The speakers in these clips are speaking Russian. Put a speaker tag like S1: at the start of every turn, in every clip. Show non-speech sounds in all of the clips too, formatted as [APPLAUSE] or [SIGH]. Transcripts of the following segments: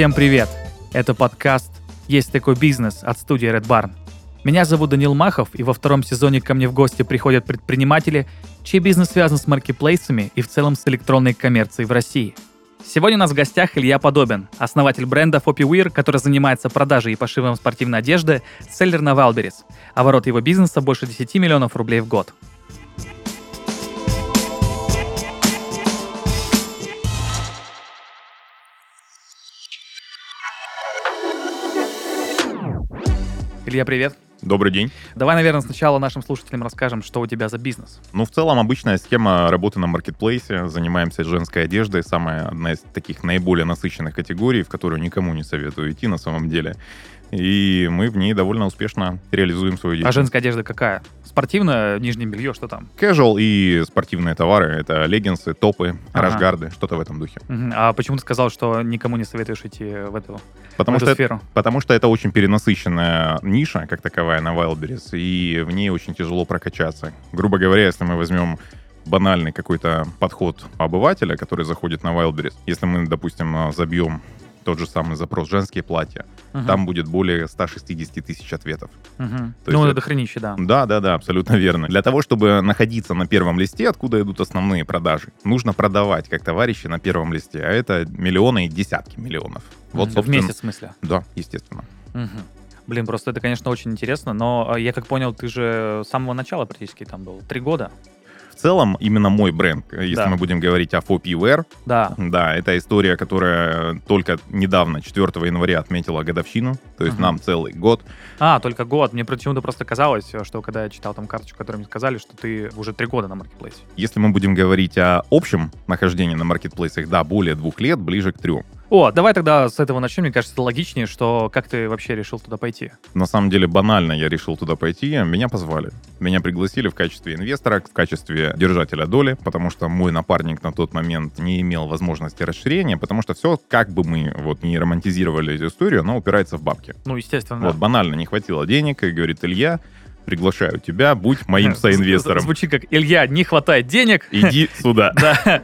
S1: Всем привет! Это подкаст «Есть такой бизнес» от студии Red Barn. Меня зовут Данил Махов, и во втором сезоне ко мне в гости приходят предприниматели, чей бизнес связан с маркетплейсами и в целом с электронной коммерцией в России. Сегодня у нас в гостях Илья Подобин, основатель бренда FopiWear, который занимается продажей и пошивом спортивной одежды, селлер на Wildberries. Оборот его бизнеса больше 10 миллионов рублей в год. Илья, привет.
S2: Добрый день.
S1: Давай, наверное, сначала нашим слушателям расскажем, что у тебя за бизнес.
S2: Ну, в целом, обычная схема работы на маркетплейсе. Занимаемся женской одеждой. Самая одна из таких наиболее насыщенных категорий, в которую никому не советую идти на самом деле. И мы в ней довольно успешно реализуем свою
S1: А
S2: деятельность.
S1: женская одежда какая? Спортивная, нижнее белье, что там?
S2: Casual и спортивные товары. Это леггинсы, топы,
S1: Ага.
S2: рашгарды, что-то в этом духе.
S1: Мгм. А почему ты сказал, что никому не советуешь идти в эту,
S2: Потому
S1: в эту
S2: что,
S1: сферу?
S2: потому что это очень перенасыщенная ниша, как таковая, на Wildberries, и в ней очень тяжело прокачаться. Грубо говоря, если мы возьмем банальный какой-то подход обывателя, который заходит на Wildberries, если мы, допустим, забьем тот же самый запрос «женские платья»,
S1: Мгм.
S2: там будет более 160 тысяч ответов. То
S1: Ну,
S2: есть
S1: это хренище, да.
S2: Да, да, да, абсолютно верно. Для того, чтобы находиться на первом листе, откуда идут основные продажи, нужно продавать как товарищи на первом листе, а это миллионы и десятки миллионов. Вот.
S1: В месяц, в смысле?
S2: Да, естественно.
S1: Мгм. Блин, просто это, конечно, очень интересно, но э, я как понял, ты же с самого начала практически там был. Три года?
S2: В целом, именно мой бренд, э, если
S1: Да.
S2: мы будем говорить о FOPWare,
S1: Да.
S2: да, это история, которая только недавно, 4 января, отметила годовщину, то есть
S1: Мгм.
S2: нам целый год.
S1: А, только год. Мне почему-то просто казалось, что когда я читал там карточку, которую мне сказали, что ты уже три года на маркетплейсе.
S2: Если мы будем говорить о общем нахождении на маркетплейсах, да, более двух лет, ближе к трем.
S1: О, давай тогда с этого начнем. Мне кажется, это логичнее, что как ты вообще решил туда пойти?
S2: На самом деле банально я решил туда пойти, меня позвали. Меня пригласили в качестве инвестора, в качестве держателя доли, потому что мой напарник на тот момент не имел возможности расширения, потому что все, как бы мы вот не романтизировали эту историю, оно упирается в бабки.
S1: Ну, естественно.
S2: Вот банально не хватило денег, и говорит, Илья, приглашаю тебя, будь моим [LAUGHS] соинвестором.
S1: Звучит как Илья, не хватает денег. [LAUGHS]
S2: Иди сюда. [LAUGHS]
S1: Да.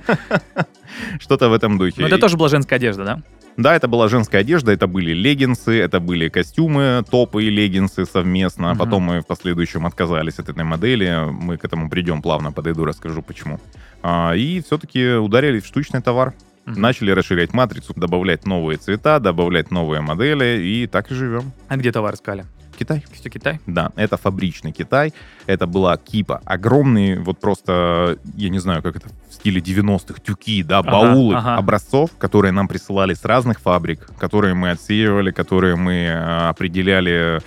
S2: Что-то в этом духе.
S1: Ну, это тоже была женская одежда, да?
S2: Да, это была женская одежда, это были леггинсы, это были костюмы, топы и леггинсы совместно.
S1: Мгм.
S2: Потом мы в последующем отказались от этой модели. Мы к этому придем плавно, подойду, расскажу почему. А, и все-таки ударились в штучный товар.
S1: Мгм.
S2: Начали расширять матрицу, добавлять новые цвета, добавлять новые модели, и так и живем.
S1: А где товар искали?
S2: Китай.
S1: Все Китай?
S2: Да, это фабричный Китай. Это была кипа. Огромные, вот просто, я не знаю, как это в стиле 90-х, тюки, да,
S1: Ага,
S2: баулы
S1: ага.
S2: образцов, которые нам присылали с разных фабрик, которые мы отсеивали, которые мы э, определяли,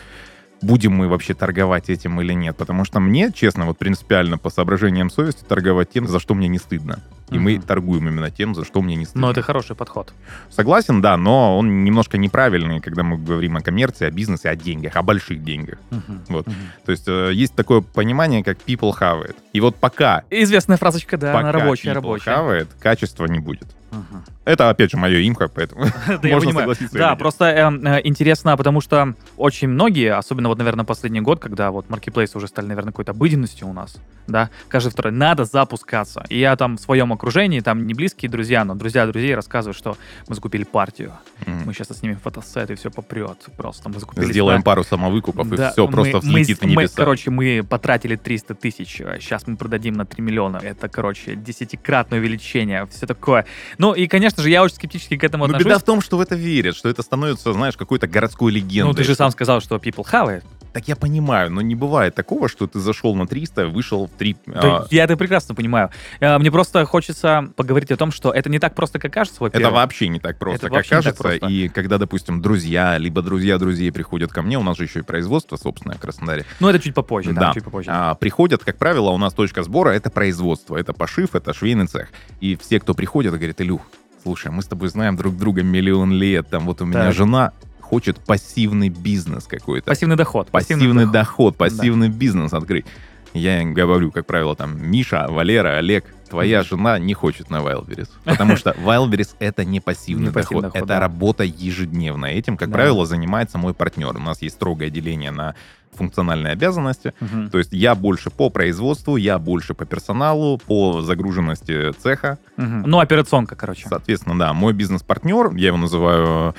S2: будем мы вообще торговать этим или нет. Потому что мне, честно, вот принципиально по соображениям совести торговать тем, за что мне не стыдно. И мы торгуем именно тем, за что мне не стыдно.
S1: Но это хороший подход.
S2: Согласен, да, но он немножко неправильный, когда мы говорим о коммерции, о бизнесе, о деньгах, о больших деньгах.
S1: Мгм.
S2: Вот.
S1: Мгм.
S2: То есть э, есть такое понимание, как people have it. И вот пока,
S1: Известная фразочка, да,
S2: пока
S1: она рабочая,
S2: people
S1: рабочая.
S2: have it, качества не будет.
S1: Мгм.
S2: Это, опять же, мое имха, поэтому [LAUGHS] можно согласиться
S1: Да, просто эм, э, интересно, потому что очень многие, особенно вот, наверное, последний год, когда вот маркетплейсы уже стали, наверное, какой-то обыденностью у нас, да, каждый второй, надо запускаться. И я там в своем окружении, там не близкие друзья, но друзья друзей рассказывают, что мы закупили партию, мы сейчас снимем фотосет, и все попрет. Просто мы закупили...
S2: Сделаем пару самовыкупов, и все, просто взлетит в
S1: мы,
S2: небеса.
S1: короче, мы потратили 300 тысяч, сейчас мы продадим на 3 миллиона. Это, короче, десятикратное увеличение, все такое. Ну и, конечно же, я очень скептически к этому
S2: Но
S1: отношусь.
S2: беда в том, что в это верят, что это становится, знаешь, какой-то городской легендой.
S1: Ну, ты же сам сказал, что people have it.
S2: Так я понимаю, но не бывает такого, что ты зашел на 300, вышел в 3...
S1: Да, я это прекрасно понимаю. Э, Мне просто хочется поговорить о том, что это не так просто, как кажется,
S2: Это
S1: во-первых.
S2: вообще не так просто,
S1: Это
S2: как кажется.
S1: просто.
S2: И когда, допустим, друзья, либо друзья друзей приходят ко мне, у нас же еще и производство собственное в Краснодаре,
S1: Ну, это чуть попозже, да,
S2: Да.
S1: чуть попозже.
S2: А, приходят, как правило, у нас точка сбора — это производство, это пошив, это швейный цех. И все, кто приходят, говорят, Илюх, слушай, мы с тобой знаем друг друга миллион лет, там вот у меня
S1: Так.
S2: жена хочет пассивный бизнес какой-то.
S1: Пассивный доход.
S2: Пассивный доход, пассивный бизнес открыть. я им говорю, как правило, там, Миша, Валера, Олег, твоя жена не хочет на Wildberries. Потому что Wildberries — это не пассивный
S1: Не пассивный
S2: доход,
S1: доход,
S2: это
S1: да.
S2: работа ежедневная. Этим, как
S1: Да.
S2: правило, занимается мой партнер. У нас есть строгое деление на функциональные обязанности. То есть я больше по производству, я больше по персоналу, по загруженности цеха.
S1: Мгм. Ну, операционка, короче.
S2: Соответственно, да, мой бизнес-партнер, я его называю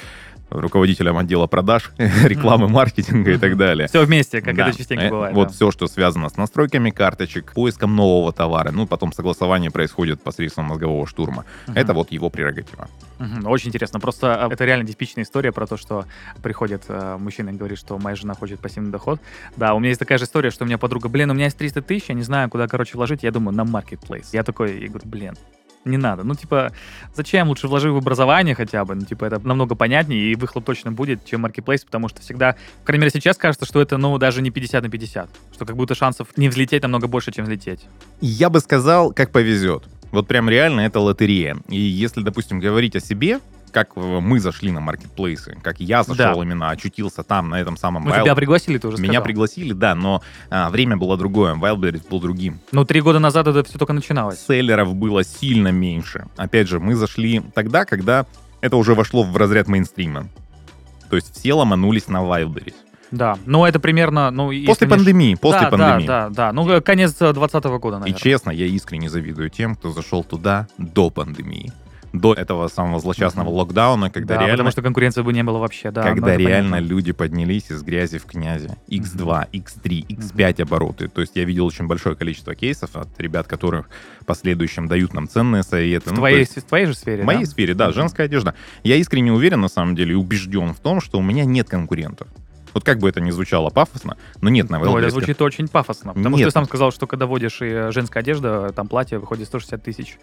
S2: руководителем отдела продаж, [LAUGHS] рекламы, маркетинга и так далее.
S1: Все вместе, как
S2: Да.
S1: это частенько
S2: Э,
S1: бывает.
S2: Вот
S1: да.
S2: все, что связано с настройками карточек, поиском нового товара, ну, потом согласование происходит посредством мозгового штурма.
S1: Мгм.
S2: Это вот его прерогатива.
S1: Мгм. Очень интересно. Просто э, это реально типичная история про то, что приходит э, мужчина и говорит, что моя жена хочет пассивный доход. Да, у меня есть такая же история, что у меня подруга, блин, у меня есть 300 тысяч, я не знаю, куда, короче, вложить. Я думаю, на marketplace. Я такой, я говорю, блин, не надо. Ну, типа, зачем? Лучше вложи в образование хотя бы. Ну, типа, это намного понятнее, и выхлоп точно будет, чем marketplace, потому что всегда, по крайней мере, сейчас кажется, что это, ну, даже не 50 на 50. Что как будто шансов не взлететь намного больше, чем взлететь.
S2: Я бы сказал, как повезет. Вот прям реально это лотерея. И если, допустим, говорить о себе, как мы зашли на маркетплейсы, как я зашел
S1: Да.
S2: именно, очутился там, на этом самом
S1: Ну,
S2: Wild-
S1: тебя пригласили, ты уже
S2: Меня
S1: сказал.
S2: пригласили, да, но а, время было другое. Wildberries был другим.
S1: Ну, три года назад это все только начиналось.
S2: Селлеров было сильно меньше. Опять же, мы зашли тогда, когда это уже вошло в разряд мейнстрима. То есть все ломанулись на Wildberries.
S1: Да, ну это примерно, ну...
S2: После
S1: не
S2: пандемии, после
S1: да,
S2: пандемии.
S1: Да, да, да. Ну, конец 2020 года,
S2: И
S1: наверное.
S2: честно, я искренне завидую тем, кто зашел туда до пандемии. До этого самого злосчастного
S1: Мгм.
S2: локдауна, когда
S1: да,
S2: реально,
S1: потому что конкуренции бы не было вообще, да. ну,
S2: когда
S1: это
S2: реально
S1: понятно.
S2: люди поднялись из грязи в князи. X2, X3, X5 обороты. То есть я видел очень большое количество кейсов от ребят, которых в последующем дают нам ценные советы.
S1: В
S2: Ну,
S1: твоей,
S2: есть
S1: в твоей же сфере,
S2: В моей
S1: да?
S2: сфере, да, женская одежда. Я искренне уверен, на самом деле, и убежден в том, что у меня нет конкурентов. Вот как бы это ни звучало пафосно, но нет на
S1: Ну, это звучит очень пафосно. Потому что
S2: Нет.
S1: ты сам сказал, что когда водишь и э, женская одежда, там платье выходит 160 тысяч.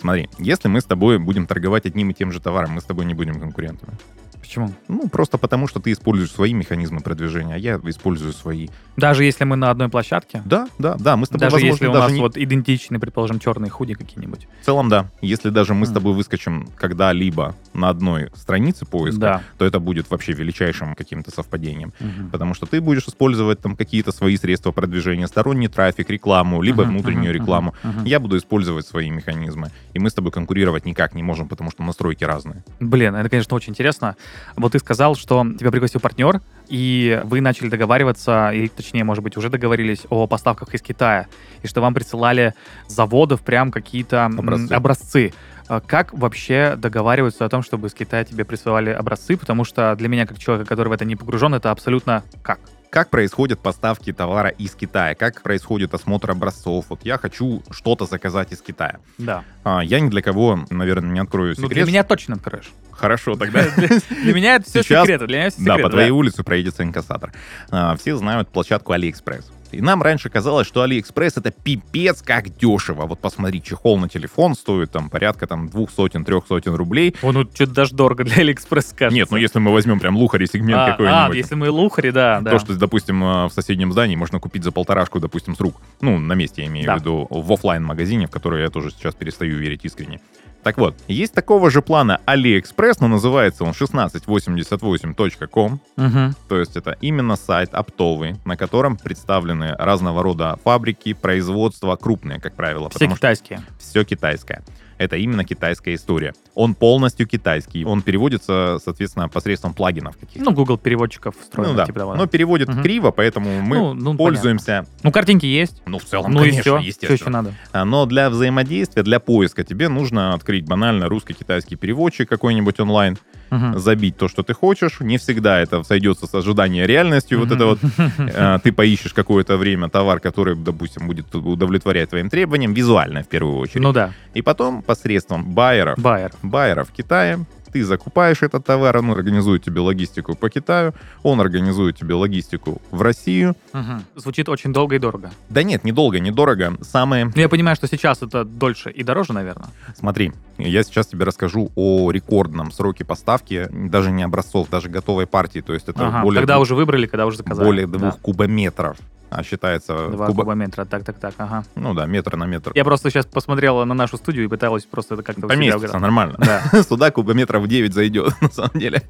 S2: Смотри, если мы с тобой будем торговать одним и тем же товаром, мы с тобой не будем конкурентами.
S1: Почему?
S2: Ну, просто потому, что ты используешь свои механизмы продвижения, а я использую свои.
S1: Даже если мы на одной площадке?
S2: Да, да, да, мы с тобой,
S1: Даже
S2: возможно,
S1: если у
S2: даже
S1: нас
S2: не-
S1: вот идентичны, предположим, черные худи какие-нибудь.
S2: В целом, да. Если даже мы с
S1: Мгм.
S2: тобой выскочим когда-либо на одной странице поиска,
S1: Да.
S2: то это будет вообще величайшим каким-то совпадением.
S1: Мгм.
S2: Потому что ты будешь использовать там какие-то свои средства продвижения, сторонний трафик, рекламу, либо
S1: Мгм,
S2: внутреннюю
S1: мгм,
S2: рекламу.
S1: мгм.
S2: Я буду использовать свои механизмы. И мы с тобой конкурировать никак не можем, потому что настройки разные.
S1: Блин, это, конечно, очень интересно. Вот ты сказал, что тебя пригласил партнер, и вы начали договариваться, или точнее, может быть, уже договорились о поставках из Китая, и что вам присылали с заводов прям какие-то
S2: Образцы.
S1: образцы. А Как вообще договариваются о том, чтобы из Китая тебе присылали образцы? Потому что для меня, как человека, который в это не погружен, это абсолютно как?
S2: Как происходят поставки товара из Китая? Как происходит осмотр образцов? Вот я хочу что-то заказать из Китая.
S1: Да.
S2: А, я ни для кого, наверное, не открою
S1: Ну,
S2: секрет.
S1: для меня точно откроешь.
S2: Хорошо, тогда... [LAUGHS]
S1: Для меня это все секреты.
S2: Да, по твоей улице проедется инкассатор. А, все знают площадку AliExpress. И нам раньше казалось, что AliExpress это пипец как дешево. Вот посмотри, чехол на телефон стоит там порядка там двух сотен, трех сотен рублей.
S1: О, ну, что-то даже дорого для Алиэкспресс, кажется.
S2: Нет, ну если мы возьмем прям luxury сегмент
S1: А,
S2: какой-нибудь.
S1: а, если мы luxury, да, да.
S2: То, что, допустим, э, в соседнем здании можно купить за полторашку, допустим, с рук. Ну, на месте я имею
S1: Да.
S2: в виду, в оффлайн магазине в который я тоже сейчас перестаю верить искренне. Так вот, есть такого же плана AliExpress, но называется он 1688.com.
S1: Мгм.
S2: То есть это именно сайт оптовый, на котором представлены разного рода фабрики, производства, крупные, как правило,
S1: Все
S2: потому что
S1: китайские.
S2: все китайское. Это именно китайская история. Он полностью китайский. Он переводится, соответственно, посредством плагинов каких-то.
S1: Ну, Google переводчиков встроен.
S2: Ну да,
S1: типа того,
S2: но переводит
S1: Мгм.
S2: криво, поэтому мы
S1: Ну, ну,
S2: пользуемся,
S1: Ну, картинки есть.
S2: ну, в целом,
S1: ну
S2: конечно,
S1: и все.
S2: Естественно.
S1: еще надо?
S2: А, Но для взаимодействия, для поиска тебе нужно открыть банально русско-китайский переводчик какой-нибудь онлайн,
S1: Мгм.
S2: забить то, что ты хочешь. Не всегда это сойдется с ожиданием реальностью. Вот это вот э, ты поищешь какое-то время товар, который, допустим, будет удовлетворять твоим требованиям, визуально в первую очередь.
S1: Ну да,
S2: И потом посредством байеров,
S1: байер.
S2: байеров в Китае, ты закупаешь этот товар, он организует тебе логистику по Китаю, он организует тебе логистику в Россию.
S1: Мгм. Звучит очень долго и дорого.
S2: Да нет, недолго, недорого. Самые...
S1: Ну, я понимаю, что сейчас это дольше и дороже, наверное.
S2: Смотри, я сейчас тебе расскажу о рекордном сроке поставки, даже не образцов, даже готовой партии. То есть это
S1: Ага,
S2: более,
S1: Когда
S2: двух-
S1: уже выбрали, когда уже заказали.
S2: более
S1: Да.
S2: двух кубометров а считается
S1: Два
S2: куба-
S1: кубометра, так-так-так, ага.
S2: Ну да, метр на метр.
S1: Я просто сейчас посмотрела на нашу студию и пыталась просто это как-то
S2: Поместится нормально.
S1: Да. [LAUGHS]
S2: Сюда кубометров 9 зайдет, [LAUGHS] на самом деле,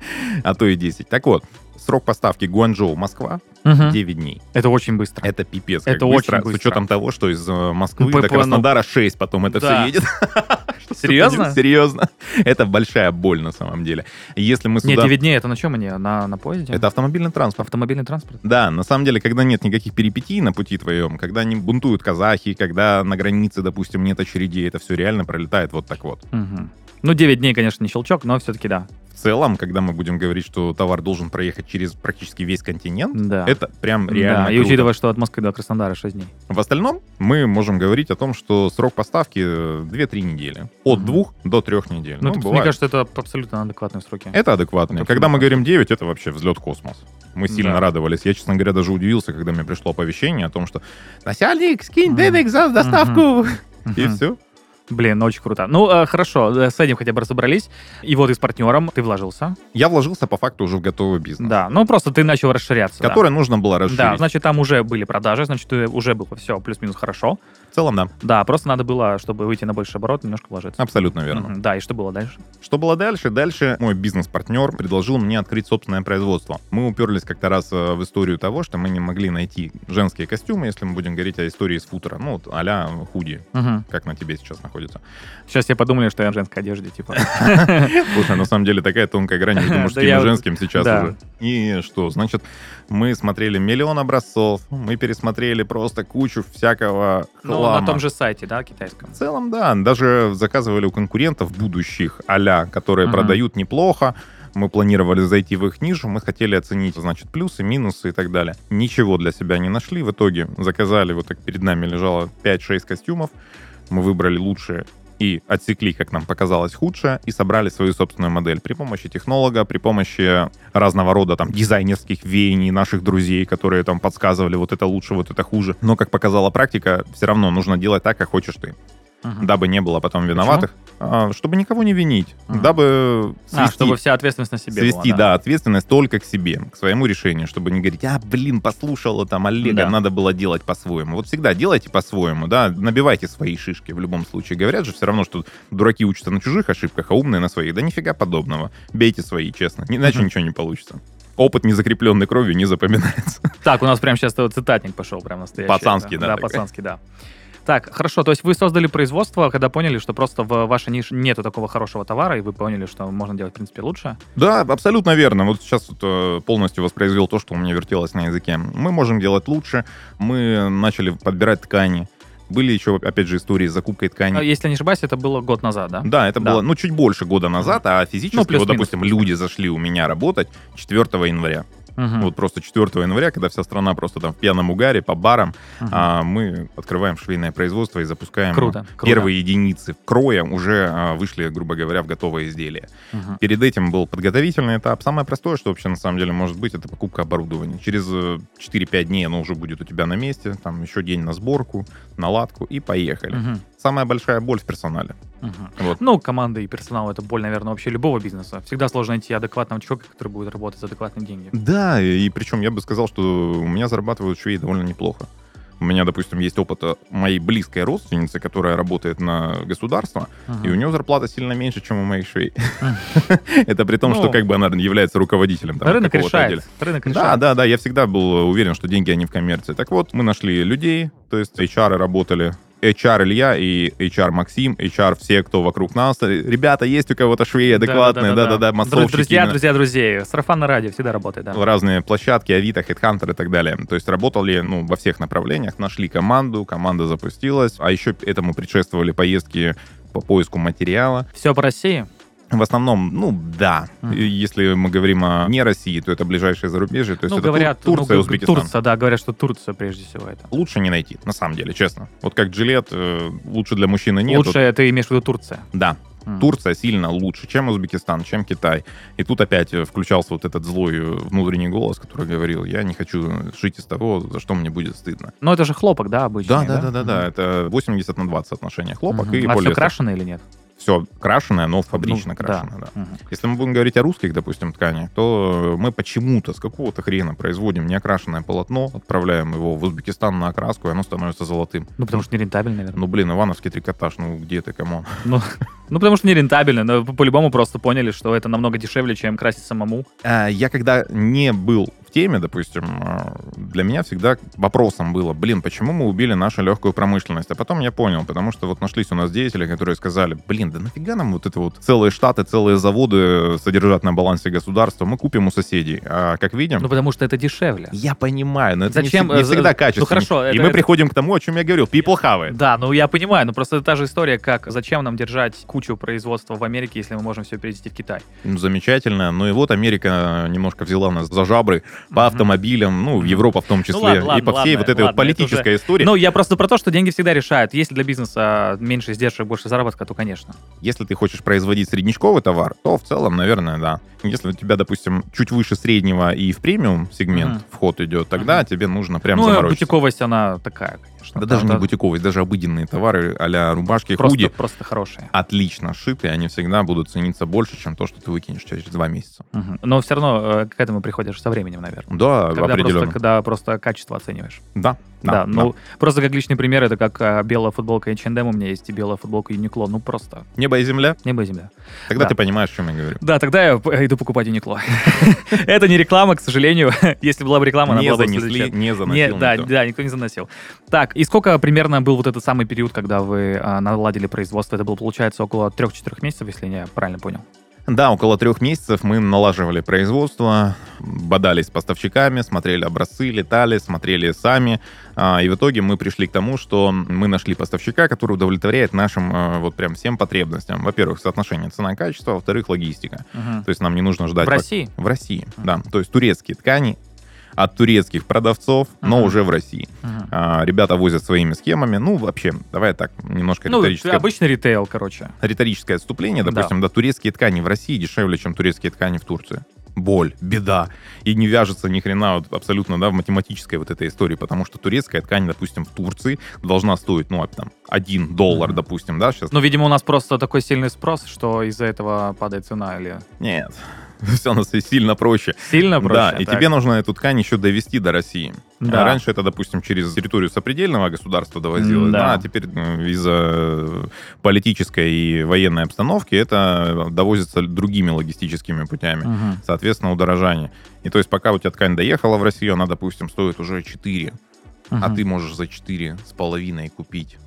S2: а то и 10. Так вот, срок поставки Гуанчжоу, Москва,
S1: Мгм.
S2: 9 дней.
S1: Это очень быстро.
S2: Это пипец.
S1: Это
S2: быстро,
S1: очень быстро.
S2: С учетом того, что из э, Москвы
S1: Ну,
S2: до
S1: по- ну,
S2: Краснодара 6 потом это
S1: да.
S2: все едет. [LAUGHS] [LAUGHS]
S1: Серьезно?
S2: Серьезно. [LAUGHS] Это большая боль на самом деле. Если мы
S1: Не,
S2: сюда...
S1: 9 дней, это на чем они? На, на поезде?
S2: Это автомобильный транспорт.
S1: автомобильный транспорт?
S2: Да, на самом деле, когда нет никаких перипетий на пути твоем, когда не бунтуют казахи, когда на границе, допустим, нет очередей, это все реально пролетает вот так вот.
S1: Мгм. Ну, 9 дней, конечно, не щелчок, но все-таки да.
S2: В целом, когда мы будем говорить, что товар должен проехать через практически весь континент,
S1: Да.
S2: это прям реально
S1: да, и
S2: круто.
S1: учитывая, что от Москвы до Краснодара 6 дней.
S2: В остальном мы можем говорить о том, что срок поставки э, 2-3 недели. От
S1: Мгм.
S2: 2 до 3 недель.
S1: Ну,
S2: Ну,
S1: это, мне кажется, это абсолютно адекватные сроки.
S2: Это адекватно.
S1: Это
S2: Когда мы говорим 9, это вообще взлет космос. Мы сильно
S1: Да.
S2: радовались. Я, честно говоря, даже удивился, когда мне пришло оповещение о том, что «Начальник, скинь денег за доставку!» И все.
S1: Блин, очень круто. Ну, э, хорошо, э, с этим хотя бы разобрались. И вот и с партнером ты вложился.
S2: Я вложился по факту уже в готовый бизнес,
S1: Да, ну просто ты начал расширяться. да.
S2: который нужно было расширить.
S1: Да, значит, там уже были продажи, значит, э, уже было все плюс-минус хорошо.
S2: В целом, да.
S1: Да, просто надо было, чтобы выйти на больший оборот, немножко вложиться.
S2: Абсолютно верно.
S1: Мгм, Да, и что было дальше?
S2: Что было дальше? Дальше мой бизнес-партнер предложил мне открыть собственное производство. Мы уперлись как-то раз э, в историю того, что мы не могли найти женские костюмы, если мы будем говорить о истории из футера. Ну, вот а-ля худи,
S1: Мгм.
S2: как на тебе сейчас находится.
S1: Сейчас все подумали, что я в женской одежде, типа. [LAUGHS]
S2: Слушай, на самом деле такая тонкая грань между [LAUGHS]
S1: Да
S2: мужским
S1: я-
S2: и женским сейчас
S1: да.
S2: уже. И что? Значит, мы смотрели миллион образцов, мы пересмотрели просто кучу всякого
S1: Ну,
S2: хлама.
S1: на том же сайте, да, китайском.
S2: В целом, да. Даже заказывали у конкурентов будущих а которые
S1: Мгм.
S2: продают неплохо. Мы планировали зайти в их нишу, мы хотели оценить, значит, плюсы, минусы и так далее. Ничего для себя не нашли. В итоге заказали, вот так перед нами лежало 5-6 костюмов. Мы выбрали лучшие и отсекли, как нам показалось, худшее, и собрали свою собственную модель при помощи технолога, при помощи разного рода там дизайнерских веяний наших друзей, которые там подсказывали, вот это лучше, вот это хуже. Но, как показала практика, все равно нужно делать так, как хочешь ты
S1: Мгм.
S2: дабы не было потом виноватых, чтобы никого не винить,
S1: Мгм.
S2: дабы
S1: А,
S2: свести,
S1: чтобы вся ответственность на себе
S2: свести,
S1: была,
S2: да. ответственность только к себе, к своему решению, чтобы не говорить, а, блин, послушала там Олега,
S1: Да.
S2: надо было делать по-своему. Вот всегда делайте по-своему, да, набивайте свои шишки в любом случае. Говорят же все равно, что дураки учатся на чужих ошибках, а умные на своих. Да нифига подобного. Бейте свои, честно, иначе
S1: Мгм.
S2: ничего не получится. Опыт, не закрепленный кровью, не запоминается.
S1: Так, у нас прямо сейчас цитатник пошел, прям настоящий.
S2: Пацанский, да,
S1: Да,
S2: такой.
S1: пацанский, да. Так, хорошо, то есть вы создали производство, когда поняли, что просто в вашей нише нету такого хорошего товара, и вы поняли, что можно делать, в принципе, лучше.
S2: Да, абсолютно верно. Вот сейчас вот, э, полностью воспроизвел то, что у меня вертелось на языке. Мы можем делать лучше. Мы начали подбирать ткани. Были еще, опять же, истории с закупкой ткани.
S1: А, Если не ошибаюсь, это было год назад, да?
S2: Да, это
S1: Да.
S2: было, ну, чуть больше года назад, а физически,
S1: Ну,
S2: вот, допустим, люди зашли у меня работать 4 января.
S1: Мгм.
S2: Вот просто 4 января, когда вся страна просто там в пьяном угаре, по барам,
S1: Мгм.
S2: а, мы открываем швейное производство и запускаем
S1: Круто, круто.
S2: первые единицы кроя уже а, вышли, грубо говоря, в готовое изделие.
S1: Мгм.
S2: Перед этим был подготовительный этап. Самое простое, что вообще на самом деле может быть, это покупка оборудования. Через э, 4-5 дней оно уже будет у тебя на месте, там еще день на сборку, наладку и поехали.
S1: Мгм.
S2: Самая большая боль в персонале.
S1: Мгм.
S2: Вот.
S1: Ну, команда и персонал это боль, наверное, вообще любого бизнеса. Всегда сложно найти адекватного человека, который будет работать за адекватные деньги.
S2: Да, и причем я бы сказал, что у меня зарабатывают швеи довольно неплохо. У меня, допустим, есть опыт э, моей близкой родственницы, которая работает на государство,
S1: Мгм.
S2: и у нее зарплата сильно меньше, чем у моих швей. [LAUGHS] Это при том,
S1: Ну,
S2: что как бы она является руководителем
S1: Рынок решает.
S2: Да, да, да, я всегда был уверен, что деньги, они в коммерции. Так вот, мы нашли людей, то есть HR работали, HR Илья и HR Максим, HR все, кто вокруг нас. Ребята, есть у кого-то швеи адекватные, да-да-да, массовщики.
S1: Друзья,
S2: именно.
S1: друзья, друзей. Сарафанное радио всегда работает, да.
S2: разные площадки, Авито, HeadHunter и так далее. То есть работали ну, во всех направлениях, нашли команду, команда запустилась, а еще этому предшествовали поездки по поиску материала.
S1: Все по России.
S2: В основном, ну да. И Если мы говорим о не России, то это ближайшее зарубежье. То есть
S1: ну,
S2: это
S1: говорят,
S2: Тур- Турция,
S1: ну,
S2: Узбекистан.
S1: Турция, да, говорят, что Турция прежде всего это.
S2: Лучше не найти, на самом деле, честно. Вот как Джилет, э, лучше для мужчины нет.
S1: Лучше ты имеешь в виду Турция.
S2: Да. Турция сильно лучше, чем Узбекистан, чем Китай. И тут опять э, включался вот этот злой э, внутренний голос, который говорил, я не хочу жить из того, за что мне будет стыдно.
S1: Но это же хлопок, да, обычно.
S2: Да, да, да, да, да. Это 80 на 20 отношения хлопок и
S1: А все
S2: полиэстер.
S1: крашено или нет?
S2: Все крашеное, но фабрично
S1: Ну,
S2: крашеное, да.
S1: Мгм.
S2: Если мы будем говорить о русских, допустим, тканях, то мы почему-то с какого-то хрена производим неокрашенное полотно, отправляем его в Узбекистан на окраску, и оно становится золотым.
S1: Ну, потому что нерентабельно, наверное.
S2: Ну, блин, ивановский трикотаж, ну где ты, кому?
S1: Ну, [LAUGHS] ну, потому что нерентабельно, но по- по-любому просто поняли, что это намного дешевле, чем красить самому.
S2: А, Я когда не был теме, допустим, а, для меня всегда вопросом было, блин, почему мы убили нашу легкую промышленность? А потом я понял, потому что вот нашлись у нас деятели, которые сказали, блин, да нафига нам вот это вот целые штаты, целые заводы содержать на балансе государства, мы купим у соседей. А как видим,
S1: Ну, потому что это дешевле.
S2: я понимаю, но это не
S1: Зачем,
S2: всег- не,
S1: э,
S2: всегда качественно.
S1: ну, хорошо,
S2: И
S1: это-
S2: мы
S1: это-
S2: приходим к тому, о чем я говорил, people have it.
S1: Да, ну я понимаю, но просто это та же история, как зачем нам держать кучу производства в Америке, если мы можем все перевезти в Китай.
S2: Ну, замечательно. Ну и вот Америка немножко взяла нас за жабры по автомобилям, ну, Европа в том числе,
S1: ладно,
S2: и
S1: ладно,
S2: по всей
S1: ладно,
S2: вот этой вот политической истории.
S1: Ну, я просто про то, что деньги всегда решают. Если для бизнеса меньше издержек, больше заработка, то, конечно.
S2: Если ты хочешь производить среднячковый товар, то в целом, наверное, да. Если у тебя, допустим, чуть выше среднего и в премиум сегмент
S1: Мгм.
S2: вход идет, тогда
S1: Мгм.
S2: тебе нужно прям
S1: ну,
S2: заморочиться.
S1: бутиковость, она такая, конечно.
S2: Да даже не
S1: Там,
S2: бутиковость, даже обыденные товары а рубашки,
S1: Просто,
S2: худи,
S1: просто хорошие.
S2: отлично сшитые, они всегда будут цениться больше, чем то, что ты выкинешь через два месяца.
S1: Мгм. Но все равно э, к этому приходишь со временем, наверное.
S2: Да,
S1: Когда
S2: определенно.
S1: просто, когда просто качество оцениваешь.
S2: Да,
S1: Да,
S2: да,
S1: ну, просто как личный пример, это как э, белая футболка H&M у меня есть и белая футболка Uniqlo. Ну, просто
S2: Небо и земля,
S1: небо и земля.
S2: тогда
S1: Да.
S2: ты понимаешь, о чем я говорю.
S1: Да, тогда я иду покупать Uniqlo. [LAUGHS] Это не реклама, к сожалению. [LAUGHS] Если была бы реклама, она
S2: Не
S1: была бы
S2: занесли,
S1: следующая.
S2: не
S1: Не,
S2: заносил
S1: да,
S2: никто.
S1: да, никто не заносил. Так, и сколько примерно был вот этот самый период, когда вы а, наладили производство? Это было, получается, около 3-4 месяцев, если я правильно понял.
S2: Да, около трех месяцев мы налаживали производство, бодались с поставщиками, смотрели образцы, летали, смотрели сами. А, И в итоге мы пришли к тому, что мы нашли поставщика, который удовлетворяет нашим э, вот прям всем потребностям. Во-первых, соотношение цена-качество, во-вторых, логистика.
S1: Мгм.
S2: То есть нам не нужно ждать...
S1: В России?
S2: В России, да. То есть турецкие ткани от турецких продавцов, но
S1: Мгм.
S2: уже в России.
S1: Мгм.
S2: А, Ребята возят своими схемами. Ну, вообще, давай так, немножко
S1: Ну,
S2: риторическое
S1: обычный ритейл, короче.
S2: риторическое отступление,
S1: Да.
S2: допустим, да. турецкие ткани в России дешевле, чем турецкие ткани в Турции. Боль, беда. И не вяжется ни хрена вот абсолютно, да, в математической вот этой истории, потому что турецкая ткань, допустим, в Турции должна стоить, ну, а там, 1 доллар,
S1: Мгм.
S2: допустим, да, сейчас.
S1: Ну, видимо, у нас просто такой сильный спрос, что из-за этого падает цена или
S2: Нет, [LAUGHS] все у нас сильно проще.
S1: сильно проще.
S2: да, и
S1: так?
S2: тебе нужно эту ткань еще довести до России.
S1: Да.
S2: А раньше это, допустим, через территорию сопредельного государства довозилось,
S1: Да.
S2: да. а теперь э, из-за политической и военной обстановки это довозится другими логистическими путями.
S1: Мгм.
S2: Соответственно, удорожание. И то есть пока у тебя ткань доехала в Россию, она, допустим, стоит уже 4, а
S1: Мгм.
S2: ты можешь за 4 с половиной купить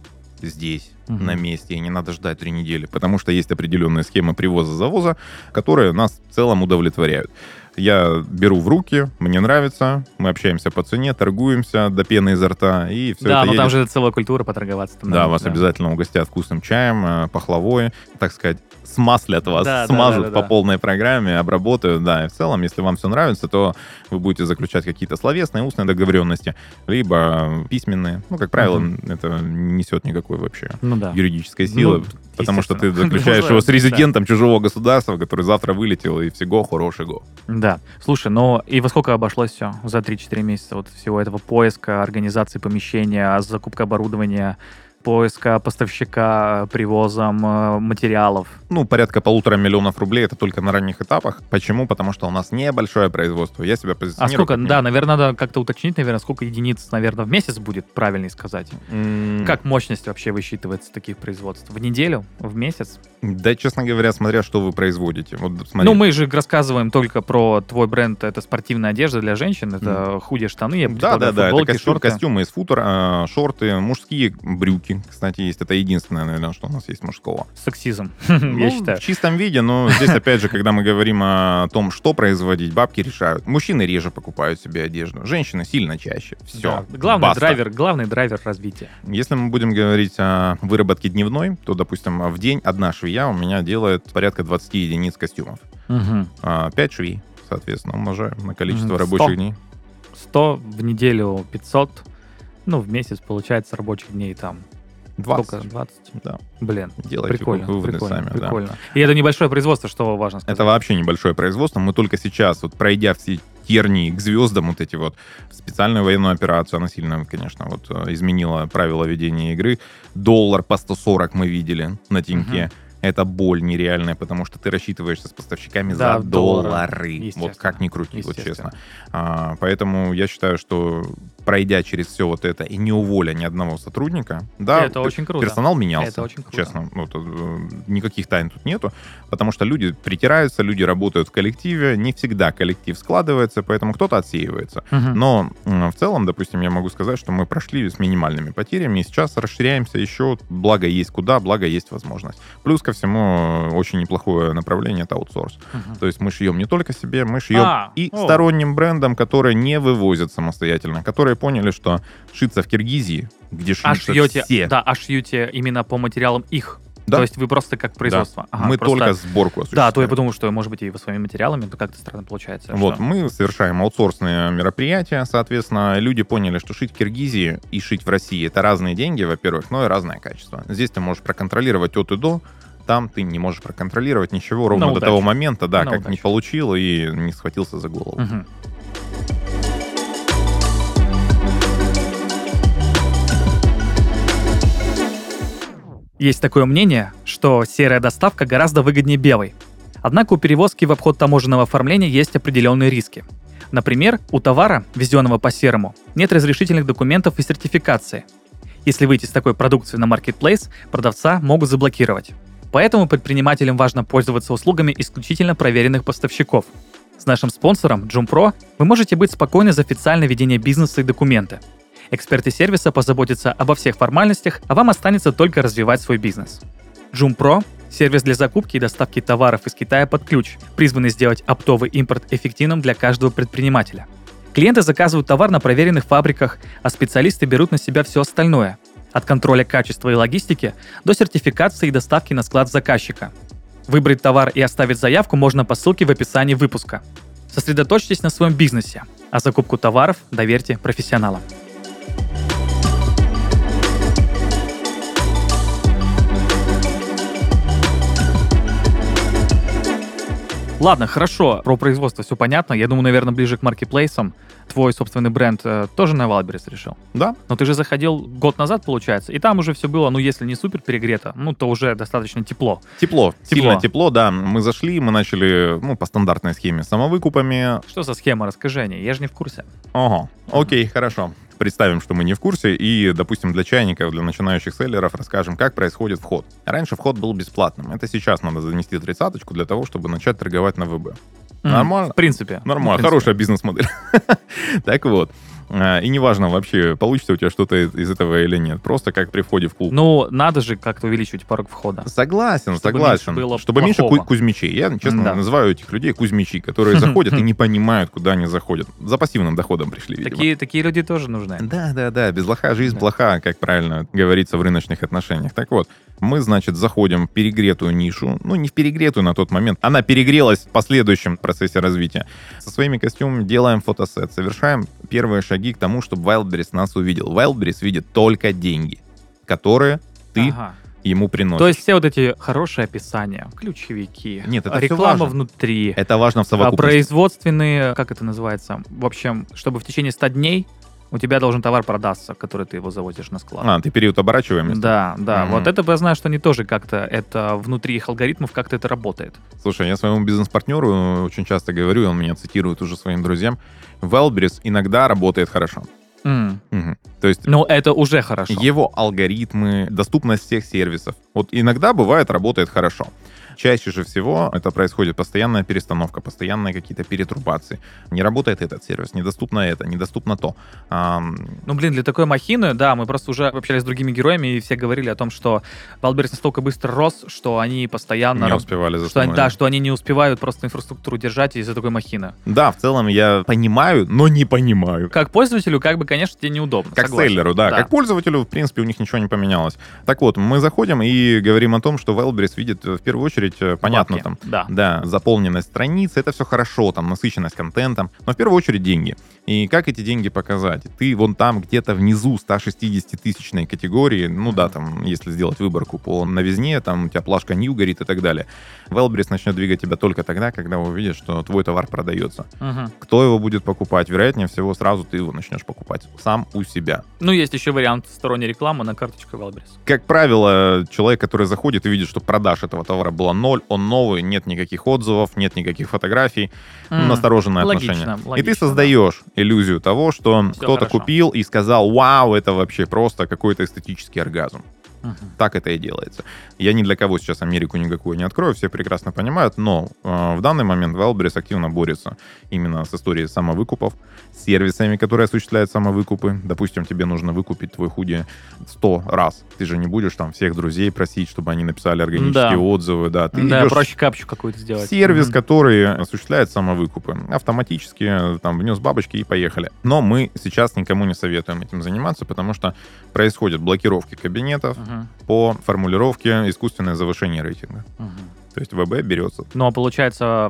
S2: здесь,
S1: Мгм.
S2: на месте, и не надо ждать три недели, потому что есть определенные схемы привоза-завоза, которые нас в целом удовлетворяют. Я беру в руки, мне нравится, мы общаемся по цене, торгуемся до пены изо рта, и все
S1: Да,
S2: это
S1: но
S2: едет.
S1: там же целая культура поторговаться. там,
S2: Да,
S1: наверное,
S2: вас обязательно угостят вкусным чаем, э, пахлавой, так сказать, смаслят вас,
S1: Да, да,
S2: смажут
S1: да, да,
S2: по
S1: да.
S2: полной программе, обработают, да, и в целом, если вам все нравится, то вы будете заключать какие-то словесные, устные договоренности, либо письменные, ну, как правило,
S1: Мгм.
S2: это не несет никакой вообще
S1: Ну да.
S2: юридической силы,
S1: Ну,
S2: потому что ты заключаешь его с
S1: да.
S2: резидентом чужого государства, который завтра вылетел, и всего хороший го.
S1: Да. Слушай, ну и во сколько обошлось все за 3-4 месяца вот всего этого поиска, организации помещения, закупка оборудования, поиска поставщика, привозом э, материалов?
S2: Ну, порядка полутора миллионов рублей это только на ранних этапах. Почему? Потому что у нас небольшое производство. Я себя
S1: А
S2: позиционирую...
S1: сколько,
S2: как
S1: да, наверное, надо как-то уточнить, наверное, сколько единиц, наверное, в месяц будет, правильнее сказать.
S2: М,
S1: Как мощность вообще высчитывается таких производств? В неделю? В месяц?
S2: Да, честно говоря, смотря что вы производите. Вот смотри.
S1: Ну, мы же рассказываем только про твой бренд, это спортивная одежда для женщин, это худи, штаны, я
S2: Да, да, да, это костюм,
S1: шорты.
S2: костюмы из футер, а, шорты, мужские брюки, кстати, есть. Это единственное, наверное, что у нас есть мужского.
S1: Сексизм, [LAUGHS]
S2: Ну,
S1: я считаю.
S2: В чистом виде, но здесь, опять же, когда мы говорим о том, что производить, бабки решают. Мужчины реже покупают себе одежду, женщины сильно чаще. Все.
S1: Да. Главный драйвер, главный драйвер развития.
S2: Если мы будем говорить о выработке дневной, то, допустим, в день одна швея у меня делает порядка 20 единиц костюмов.
S1: Мгм.
S2: 5 швей, соответственно, умножаем на количество
S1: Мгм.
S2: рабочих
S1: 100.
S2: дней.
S1: 100 в неделю 500, ну, в месяц получается рабочих дней там
S2: 20.
S1: сколько? 20?
S2: Да.
S1: Блин,
S2: Делайте
S1: прикольно,
S2: выводы
S1: прикольно,
S2: сами. да.
S1: прикольно. И это небольшое производство, что важно сказать.
S2: Это вообще небольшое производство. Мы только сейчас, вот пройдя все тернии к звездам, вот эти вот, специальную военную операцию, она сильно, конечно, вот э, изменила правила ведения игры. Доллар по 140 мы видели на Тиньке. Это боль нереальная, потому что ты рассчитываешься с поставщиками
S1: Да,
S2: за доллары. Вот как ни крути, вот честно. А, поэтому я считаю, что пройдя через все вот это и не уволя ни одного сотрудника, да,
S1: это очень круто.
S2: персонал менялся.
S1: Это очень круто.
S2: Честно, ну, тут, э, никаких тайн тут нету, потому что люди притираются, люди работают в коллективе, не всегда коллектив складывается, поэтому кто-то отсеивается.
S1: Мгм.
S2: Но в целом, допустим, я могу сказать, что мы прошли с минимальными потерями, и сейчас расширяемся еще, благо есть куда, благо есть возможность. Плюс ко всему, э, очень неплохое направление — это аутсорс.
S1: Мгм.
S2: То есть мы шьем не только себе, мы шьем
S1: А,
S2: и
S1: о.
S2: сторонним брендам, которые не вывозят самостоятельно, которые поняли, что шиться в Киргизии, где
S1: А
S2: шьются
S1: шьете,
S2: все,
S1: да, а шьете именно по материалам их.
S2: Да.
S1: То есть вы просто как производство. Ага,
S2: мы
S1: просто-
S2: только сборку
S1: Да, то я подумал, что, может быть, и своими материалами, то как-то странно получается.
S2: Вот,
S1: что-
S2: мы совершаем аутсорсные мероприятия, соответственно, люди поняли, что шить в Киргизии и шить в России — это разные деньги, во-первых, но и разное качество. Здесь ты можешь проконтролировать от и до, там ты не можешь проконтролировать ничего ровно
S1: На
S2: до
S1: удачу.
S2: того момента, да,
S1: На
S2: как
S1: удачу.
S2: не получил и не схватился за голову.
S1: Мгм. Есть такое мнение, что серая доставка гораздо выгоднее белой. Однако у перевозки в обход таможенного оформления есть определенные риски. Например, у товара, везенного по серому, нет разрешительных документов и сертификации. Если выйти с такой продукцией на маркетплейс, продавца могут заблокировать. Поэтому предпринимателям важно пользоваться услугами исключительно проверенных поставщиков. С нашим спонсором JoomPro вы можете быть спокойны за официальное ведение бизнеса и документы. Эксперты сервиса позаботятся обо всех формальностях, а вам останется только развивать свой бизнес. JoomPro – сервис для закупки и доставки товаров из Китая под ключ, призванный сделать оптовый импорт эффективным для каждого предпринимателя. Клиенты заказывают товар на проверенных фабриках, а специалисты берут на себя все остальное – от контроля качества и логистики до сертификации и доставки на склад заказчика. Выбрать товар и оставить заявку можно по ссылке в описании выпуска. Сосредоточьтесь на своем бизнесе, а закупку товаров доверьте профессионалам. Ладно, хорошо, про производство все понятно. Я думаю, наверное, ближе к маркетплейсам. Твой собственный бренд э, тоже на Wildberries решил.
S2: Да,
S1: Но ты же заходил год назад, получается, и там уже все было, ну, если не супер перегрето, ну, то уже достаточно тепло.
S2: тепло,
S1: Тепло.
S2: сильно тепло, да. Мы зашли, мы начали, ну, по стандартной схеме с самовыкупами.
S1: Что за схема, расскажи о ней, я же не в курсе.
S2: Ага, окей, хорошо. Представим, что мы не в курсе, и, допустим, для чайников, для начинающих селлеров расскажем, как происходит вход. Раньше вход был бесплатным. Это сейчас надо занести тридцаточку для того, чтобы начать торговать на ВБ. Нормально?
S1: В принципе.
S2: Нормально,
S1: В принципе.
S2: хорошая бизнес-модель. [LAUGHS] Так вот. А, И неважно вообще, получится у тебя что-то из этого или нет. Просто как при входе в клуб.
S1: Ну, надо же как-то увеличивать порог входа.
S2: Согласен,
S1: Чтобы
S2: согласен.
S1: меньше было
S2: Чтобы меньше
S1: плохого.
S2: ку- кузьмичей. Я, честно,
S1: Да.
S2: называю этих людей кузьмичи, которые [LAUGHS] заходят и не понимают, куда они заходят. За пассивным доходом пришли, видимо.
S1: Такие, такие люди тоже нужны.
S2: Да, да, да, без лоха жизнь
S1: Да.
S2: плоха, как правильно говорится в рыночных отношениях. Так вот, мы, значит, заходим в перегретую нишу, ну, не в перегретую на тот момент, она перегрелась в последующем процессе развития. Со своими костюмами делаем фотосет, совершаем первые шаги к тому, чтобы Wildberries нас увидел. Wildberries видит только деньги, которые ты
S1: Ага.
S2: ему приносишь.
S1: То есть все вот эти хорошие описания, ключевики,
S2: Нет, это
S1: реклама
S2: важно.
S1: внутри,
S2: это важно в
S1: а
S2: совокупности.
S1: производственные, как это называется? В общем, чтобы в течение 100 дней у тебя должен товар продаться, который ты его завозишь на склад.
S2: А, ты период оборачиваемости?
S1: Да, да.
S2: Мгм.
S1: Вот это я знаю, что они тоже как-то это внутри их алгоритмов как-то это работает.
S2: Слушай, я своему бизнес-партнеру очень часто говорю, он меня цитирует уже своим друзьям, Wildberries иногда работает хорошо.
S1: М.
S2: Мгм. То есть
S1: Но это уже хорошо.
S2: его алгоритмы, доступность всех сервисов. Вот иногда бывает работает хорошо. Чаще же всего это происходит постоянная перестановка, постоянные какие-то перетрубации. Не работает этот сервис, недоступно это, недоступно то. Ам,
S1: Ну, блин, для такой махины, да, мы просто уже общались с другими героями, и все говорили о том, что Wildberries настолько быстро рос, что они постоянно...
S2: не успевали за
S1: что они, да, что они не успевают просто инфраструктуру держать из-за такой махины.
S2: Да, в целом я понимаю, но не понимаю.
S1: Как пользователю, как бы, конечно, тебе неудобно.
S2: Как
S1: согласен.
S2: селлеру, да.
S1: Да.
S2: Как пользователю, в принципе, у них ничего не поменялось. Так вот, мы заходим и говорим о том, что Wildberries видит э, в первую очередь очередь, э, понятно
S1: Бабки.
S2: там,
S1: Да.
S2: да, заполненность страницы, это все хорошо, там, насыщенность контентом, но в первую очередь деньги. И как эти деньги показать? Ты вон там где-то внизу 160-тысячной категории, ну да, там, если сделать выборку по новизне, там у тебя плашка New горит и так далее. Wildberries начнет двигать тебя только тогда, когда увидит, что твой товар продается.
S1: Мгм.
S2: Кто его будет покупать? Вероятнее всего, сразу ты его начнешь покупать сам у себя.
S1: Ну, есть еще вариант сторонней рекламы на карточку Wildberries.
S2: Как правило, человек, который заходит и видит, что продаж этого товара было ноль, он новый, нет никаких отзывов, нет никаких фотографий,
S1: М,
S2: настороженное
S1: логично,
S2: отношение. и
S1: логично,
S2: ты создаешь иллюзию того, что кто-то купил и сказал, вау, это вообще просто какой-то эстетический оргазм.
S1: Мгм.
S2: Так это и делается. Я ни для кого сейчас Америку никакую не открою, все прекрасно понимают, но э, в данный момент Wildberries активно борется именно с историей самовыкупов, с сервисами, которые осуществляют самовыкупы. Допустим, тебе нужно выкупить твой худи 100 раз. Ты же не будешь там всех друзей просить, чтобы они написали органические
S1: Да.
S2: отзывы. Да, ты
S1: Да,
S2: идешь
S1: проще капчу какую-то сделать.
S2: сервис,
S1: Мгм.
S2: который осуществляет самовыкупы. Автоматически э, там внес бабочки и поехали. Но мы сейчас никому не советуем этим заниматься, потому что происходят блокировки кабинетов По формулировке искусственное завышение рейтинга. То есть ВБ берется.
S1: Ну, а получается,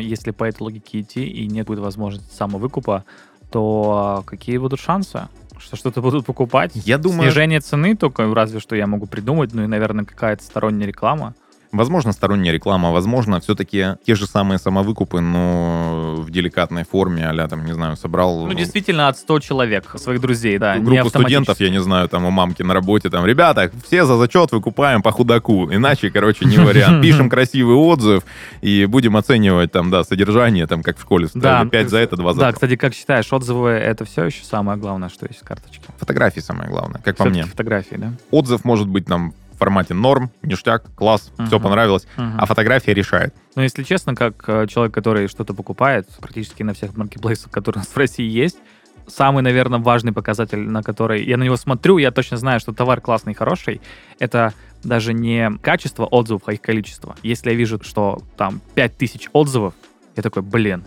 S1: если по этой логике идти и нет будет возможности самовыкупа, то какие будут шансы? Что что-то будут покупать?
S2: Я думаю,
S1: Снижение цены только разве что я могу придумать, ну и, наверное, какая-то сторонняя реклама.
S2: Возможно, сторонняя реклама, возможно, все-таки те же самые самовыкупы, но в деликатной форме, а там, не знаю, собрал
S1: Ну, действительно, от 100 человек, своих друзей, да.
S2: группу студентов, я не знаю, там у мамки на работе, там, ребята, все за зачет выкупаем по худаку, иначе, короче, не вариант. [LAUGHS] Пишем красивый отзыв и будем оценивать там, да, содержание, там, как в школе ставили, 5 за это, 2 за
S1: Да, кстати, как считаешь, отзывы — это все еще самое главное, что есть в карточке?
S2: Фотографии самое главное, как по мне.
S1: фотографии, да?
S2: Отзыв может быть там формате норм, ништяк, класс, все
S1: Мгм.
S2: понравилось,
S1: Мгм.
S2: а фотография решает.
S1: Но если честно, как э, человек, который что-то покупает, практически на всех маркетплейсах, которые у нас в России есть, самый, наверное, важный показатель, на который я на него смотрю, я точно знаю, что товар классный хороший, это даже не качество отзывов, а их количество. Если я вижу, что там 5000 отзывов, я такой, блин.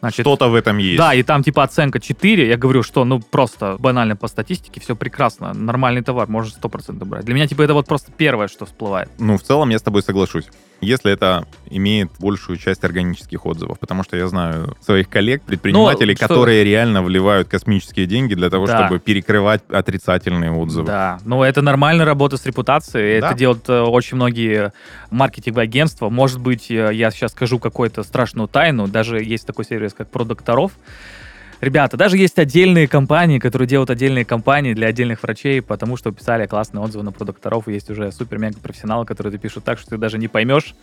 S1: Значит,
S2: Что-то в этом есть.
S1: да, и там типа оценка 4, я говорю, что ну просто банально по статистике все прекрасно, нормальный товар, можно 100% брать. Для меня типа это вот просто первое, что всплывает.
S2: Ну, в целом я с тобой соглашусь. Если это имеет большую часть органических отзывов, потому что я знаю своих коллег, предпринимателей,
S1: Ну,
S2: которые реально вливают космические деньги для того,
S1: Да.
S2: чтобы перекрывать отрицательные отзывы.
S1: Да, ну это нормальная работа с репутацией,
S2: Да.
S1: это делают э, очень многие маркетинговые агентства. Может быть, э, я сейчас скажу какую-то страшную тайну, даже есть такой сервис, как Продокторов. Ребята, даже есть отдельные компании, которые делают отдельные компании для отдельных врачей, потому что писали классные отзывы на продокторов, и есть уже супер-мега-профессионалы, которые это пишут так, что ты даже не поймешь,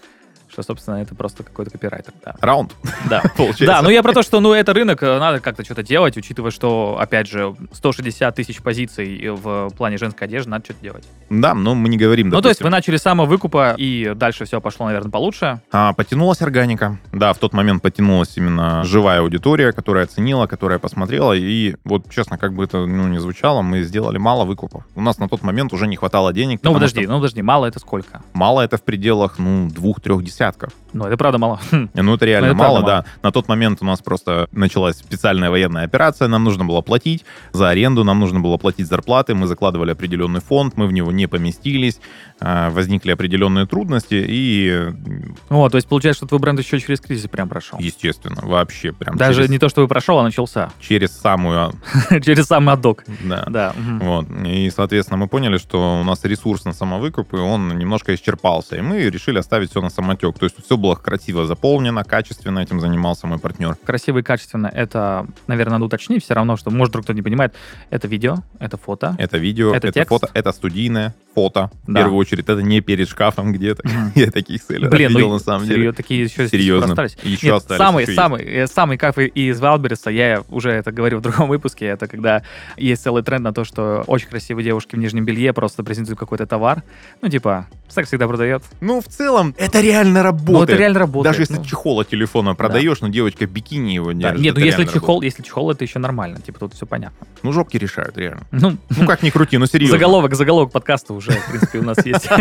S1: что, собственно, это просто какой-то копирайтер. Да.
S2: Раунд,
S1: Да. [LAUGHS]
S2: получается.
S1: Да, ну я про то, что ну это рынок, э, надо как-то что-то делать, учитывая, что, опять же, 160 тысяч позиций в плане женской одежды, надо что-то делать.
S2: Да, но мы не говорим,
S1: Ну, то есть
S2: допустим.
S1: вы начали с самого выкупа, и дальше все пошло, наверное, получше.
S2: А, потянулась органика. Да, в тот момент потянулась именно живая аудитория, которая оценила, которая посмотрела. И вот, честно, как бы это ну, не звучало, мы сделали мало выкупов. У нас на тот момент уже не хватало денег.
S1: Ну, подожди,
S2: что
S1: ну, подожди, мало это сколько?
S2: Мало это в пределах, ну, двух-трех десятков десятков.
S1: Ну, это правда мало. Хм.
S2: Ну, это реально
S1: Ну, это
S2: мало, да. На тот момент у нас просто началась специальная военная операция, нам нужно было платить за аренду, нам нужно было платить зарплаты, мы закладывали определенный фонд, мы в него не поместились, а, возникли определенные трудности, и,
S1: О, то есть получается, что твой бренд еще через кризис прям прошел.
S2: естественно, вообще прям
S1: Даже
S2: через,
S1: не то, что вы прошел, а начался. [LAUGHS]
S2: через самую... [LAUGHS]
S1: через самый отдок.
S2: Да.
S1: Да.
S2: Вот. И, соответственно, мы поняли, что у нас ресурс на самовыкуп, и он немножко исчерпался. И мы решили оставить все на самотек. То есть все было красиво заполнено, качественно этим занимался мой партнер.
S1: Красиво и качественно. Это, наверное, надо уточнить все равно, что, может, вдруг кто-то не понимает. Это видео, это фото.
S2: Это видео,
S1: Это
S2: это,
S1: текст?
S2: фото, это студийное фото. В
S1: Да.
S2: первую очередь, это не перед шкафом где-то. [LAUGHS] Я таких селлеров
S1: Блин,
S2: видел
S1: ну,
S2: на самом деле.
S1: такие еще
S2: Серьезно.
S1: остались.
S2: Еще
S1: Нет,
S2: остались.
S1: самый,
S2: еще
S1: самый, э, самый кайф из Вайлдберриса, я уже это говорил в другом выпуске, это когда есть целый тренд на то, что очень красивые девушки в нижнем белье просто презентуют какой-то товар. Ну, типа, секс всегда продает.
S2: Ну, в целом, это реально работает.
S1: Ну, это реально работает.
S2: Даже если
S1: ну.
S2: чехол от телефона продаешь, но девочка бикини его
S1: Да,
S2: держит.
S1: Нет, ну если чехол,
S2: работает.
S1: если чехол, это еще нормально. Типа, тут все понятно.
S2: Ну, жопки решают, реально. [LAUGHS]
S1: Ну,
S2: Ну, как ни крути, ну, серьезно.
S1: заголовок, заголовок подкаста уже, в принципе, у нас есть. [LAUGHS]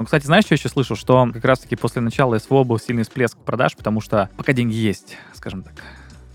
S1: Ну, кстати, знаешь, что я еще слышал? Что как раз-таки после начала СВО был сильный всплеск продаж, потому что пока деньги есть, скажем так.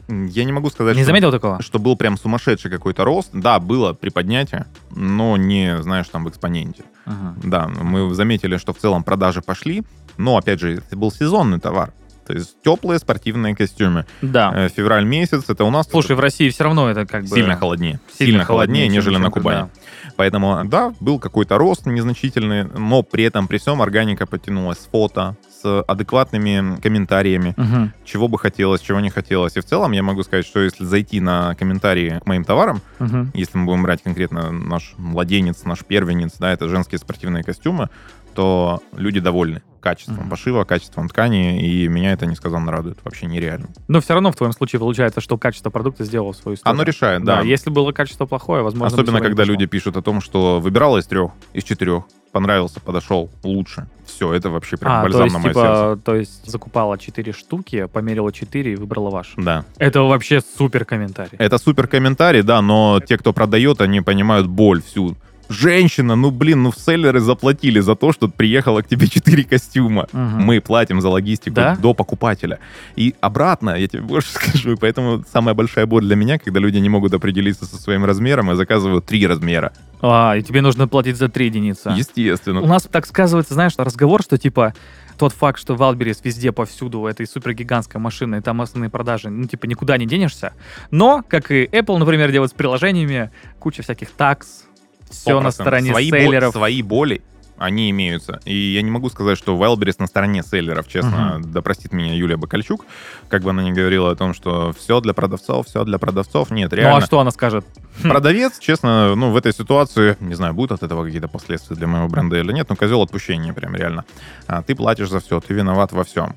S2: Я не могу сказать,
S1: Не
S2: что,
S1: заметил такого?
S2: что был прям сумасшедший какой-то рост. Да, было приподнятие, но не, знаешь, там в экспоненте.
S1: Ага.
S2: Да, мы заметили, что в целом продажи пошли, но, опять же, это был сезонный товар. То есть теплые спортивные костюмы.
S1: Да.
S2: Э, Февраль месяц, это у нас
S1: Слушай, в России все равно это как бы...
S2: сильно холоднее.
S1: сильно
S2: Сильно, холоднее,
S1: чем-
S2: нежели на Кубани. Поэтому, да, был какой-то рост незначительный, но при этом, при всем, органика потянулась с фото, с адекватными комментариями,
S1: да. Мгм.
S2: чего бы хотелось, чего не хотелось. И в целом я могу сказать, что если зайти на комментарии к моим товарам,
S1: Мгм.
S2: если мы будем брать конкретно наш младенец, наш первенец, да, это женские спортивные костюмы, то люди довольны качеством
S1: Мгм.
S2: пошива, качеством ткани, и меня это несказанно радует. Вообще нереально.
S1: Но все равно в твоем случае получается, что качество продукта сделало свою сторону.
S2: Оно решает,
S1: Да,
S2: да.
S1: если было качество плохое, возможно...
S2: Особенно, когда люди пишут о том, что выбирала из трех, из четырех, понравился, подошел, лучше. Все, это вообще прям
S1: А, то
S2: бальзам
S1: есть,
S2: на мое
S1: типа,
S2: сердце.
S1: то есть закупала 4 штуки, померила 4 и выбрала ваш.
S2: Да.
S1: Это вообще супер комментарий.
S2: Это супер комментарий, да, но те, кто продает, они понимают боль всю. Женщина, ну блин, ну в селлеры заплатили за то, что приехало к тебе 4 костюма.
S1: Мгм.
S2: Мы платим за логистику
S1: Да?
S2: до покупателя. И обратно, я тебе больше [LAUGHS] скажу, поэтому самая большая боль для меня, когда люди не могут определиться со своим размером и заказывают три размера.
S1: А, и тебе нужно платить за 3 единицы. У
S2: Естественно.
S1: нас так сказывается, знаешь, разговор, что типа тот факт, что Wildberries везде, повсюду, у этой супергигантской машины, и там основные продажи, ну, типа, никуда не денешься. Но, как и Apple, например, делает с приложениями, куча всяких такс, все на
S2: 100%.
S1: стороне
S2: свои бо-
S1: селлеров.
S2: свои боли, они имеются. И я не могу сказать, что Wildberries на стороне селлеров, честно. Да простит меня Юлия Бакальчук, как бы она ни говорила о том, что все для продавцов, все для продавцов. Нет,
S1: Ну,
S2: реально.
S1: а что она скажет? [LAUGHS]
S2: Продавец, честно, ну, в этой ситуации, не знаю, будут от этого какие-то последствия для моего бренда или нет, но козел отпущения прям реально. А, ты платишь за все, ты виноват во всем.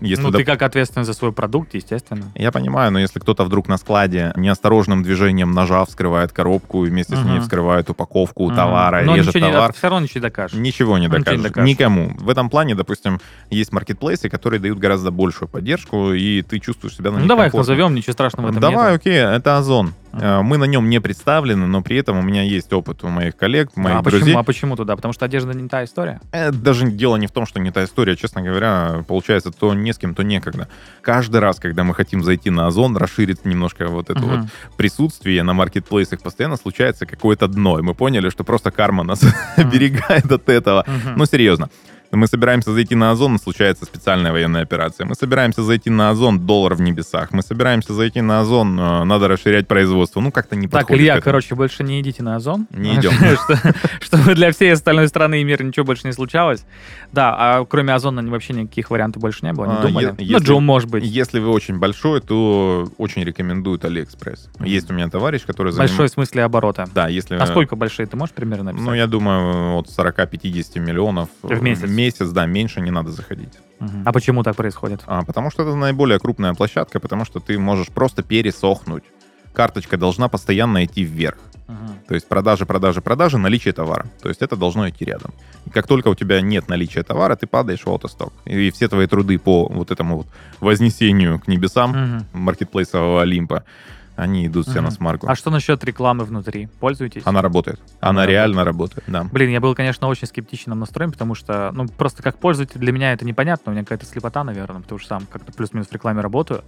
S2: Если
S1: ну,
S2: доп-
S1: ты как ответственный за свой продукт, естественно.
S2: Я понимаю, но если кто-то вдруг на складе неосторожным движением ножа вскрывает коробку и вместе с ней вскрывает упаковку
S1: Мгм.
S2: товара,
S1: Но
S2: режет
S1: ничего
S2: товар,
S1: Не, все равно ничего не докажешь.
S2: Ничего не
S1: Ничего не
S2: докажешь.
S1: докажешь.
S2: Никому. В этом плане, допустим, есть маркетплейсы, которые дают гораздо большую поддержку, и ты чувствуешь себя на
S1: Ну,
S2: них
S1: давай их назовем, ничего страшного в этом
S2: Давай,
S1: нету.
S2: окей, это Озон. Э, Мы на нем не представлены, но при этом у меня есть опыт у моих коллег, моих
S1: а,
S2: друзей.
S1: почему, а почему туда? Потому что одежда не та история?
S2: Э, Даже дело не в том, что не та история, честно говоря, получается то не с кем, то некогда. Каждый раз, когда мы хотим зайти на Озон, расширить немножко вот это
S1: Мгм.
S2: вот присутствие на маркетплейсах, постоянно случается какое-то дно, и мы поняли, что просто карма нас [LAUGHS] оберегает от этого.
S1: Мгм.
S2: Ну, серьезно. Мы собираемся зайти на Озон, случается специальная военная операция. Мы собираемся зайти на Озон, доллар в небесах. Мы собираемся зайти на Озон, э, надо расширять производство. Ну, как-то не
S1: Так,
S2: подходит
S1: Илья,
S2: к этому.
S1: короче, больше не идите на Озон.
S2: Не идем. [LAUGHS]
S1: Что- Чтобы для всей остальной страны и мира ничего больше не случалось. Да, а кроме Озона вообще никаких вариантов больше не было, не
S2: А,
S1: думали? Ну, Джо, может быть.
S2: Если вы очень большой, то очень рекомендуют Алиэкспресс. Есть у меня товарищ, который
S1: Большой в смысле оборота.
S2: Да, если...
S1: А сколько большие, ты можешь примерно написать?
S2: Ну, я думаю, от 40-50 миллионов
S1: В месяц?
S2: Месяц, да, меньше не надо заходить.
S1: А почему так происходит?
S2: А, потому что это наиболее крупная площадка, потому что ты можешь просто пересохнуть. Карточка должна постоянно идти вверх.
S1: Мгм.
S2: То есть продажи, продажи, продажи, наличие товара. То есть это должно идти рядом. И как только у тебя нет наличия товара, ты падаешь в аутосток. И все твои труды по вот этому вот вознесению к небесам
S1: Мгм.
S2: маркетплейсового Олимпа, они идут все
S1: Мгм.
S2: на смарку.
S1: А что насчет рекламы внутри? Пользуетесь?
S2: Она работает.
S1: Она
S2: Она,
S1: работает.
S2: реально работает, да.
S1: Блин, я был, конечно, очень скептичным настроен, потому что, ну, просто как пользователь для меня это непонятно, у меня какая-то слепота, наверное, потому что сам как-то плюс-минус в рекламе работаю,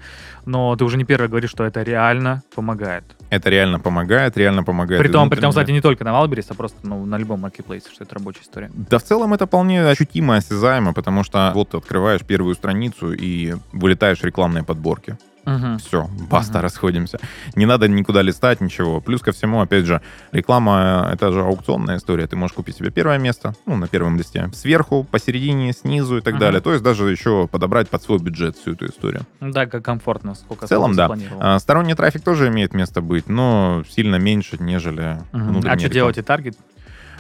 S1: но ты уже не первый говоришь, что это реально помогает.
S2: Это реально помогает, реально помогает.
S1: При том, при том, кстати, не только на Wildberries, а просто ну, на любом маркетплейсе, что это рабочая история.
S2: Да в целом это вполне ощутимо, осязаемо, потому что вот ты открываешь первую страницу и вылетаешь в рекламные подборки.
S1: Мгм.
S2: Все, баста,
S1: Мгм.
S2: расходимся. Не надо никуда листать, ничего. Плюс ко всему, опять же, реклама — это же аукционная история. Ты можешь купить себе первое место, ну, на первом листе, сверху, посередине, снизу и так
S1: Мгм.
S2: далее. То есть даже еще подобрать под свой бюджет всю эту историю.
S1: Да, как комфортно, сколько
S2: В целом, да. А, Сторонний трафик тоже имеет место быть, но сильно меньше, нежели внутренняя
S1: А что
S2: реклама.
S1: делаете, таргет?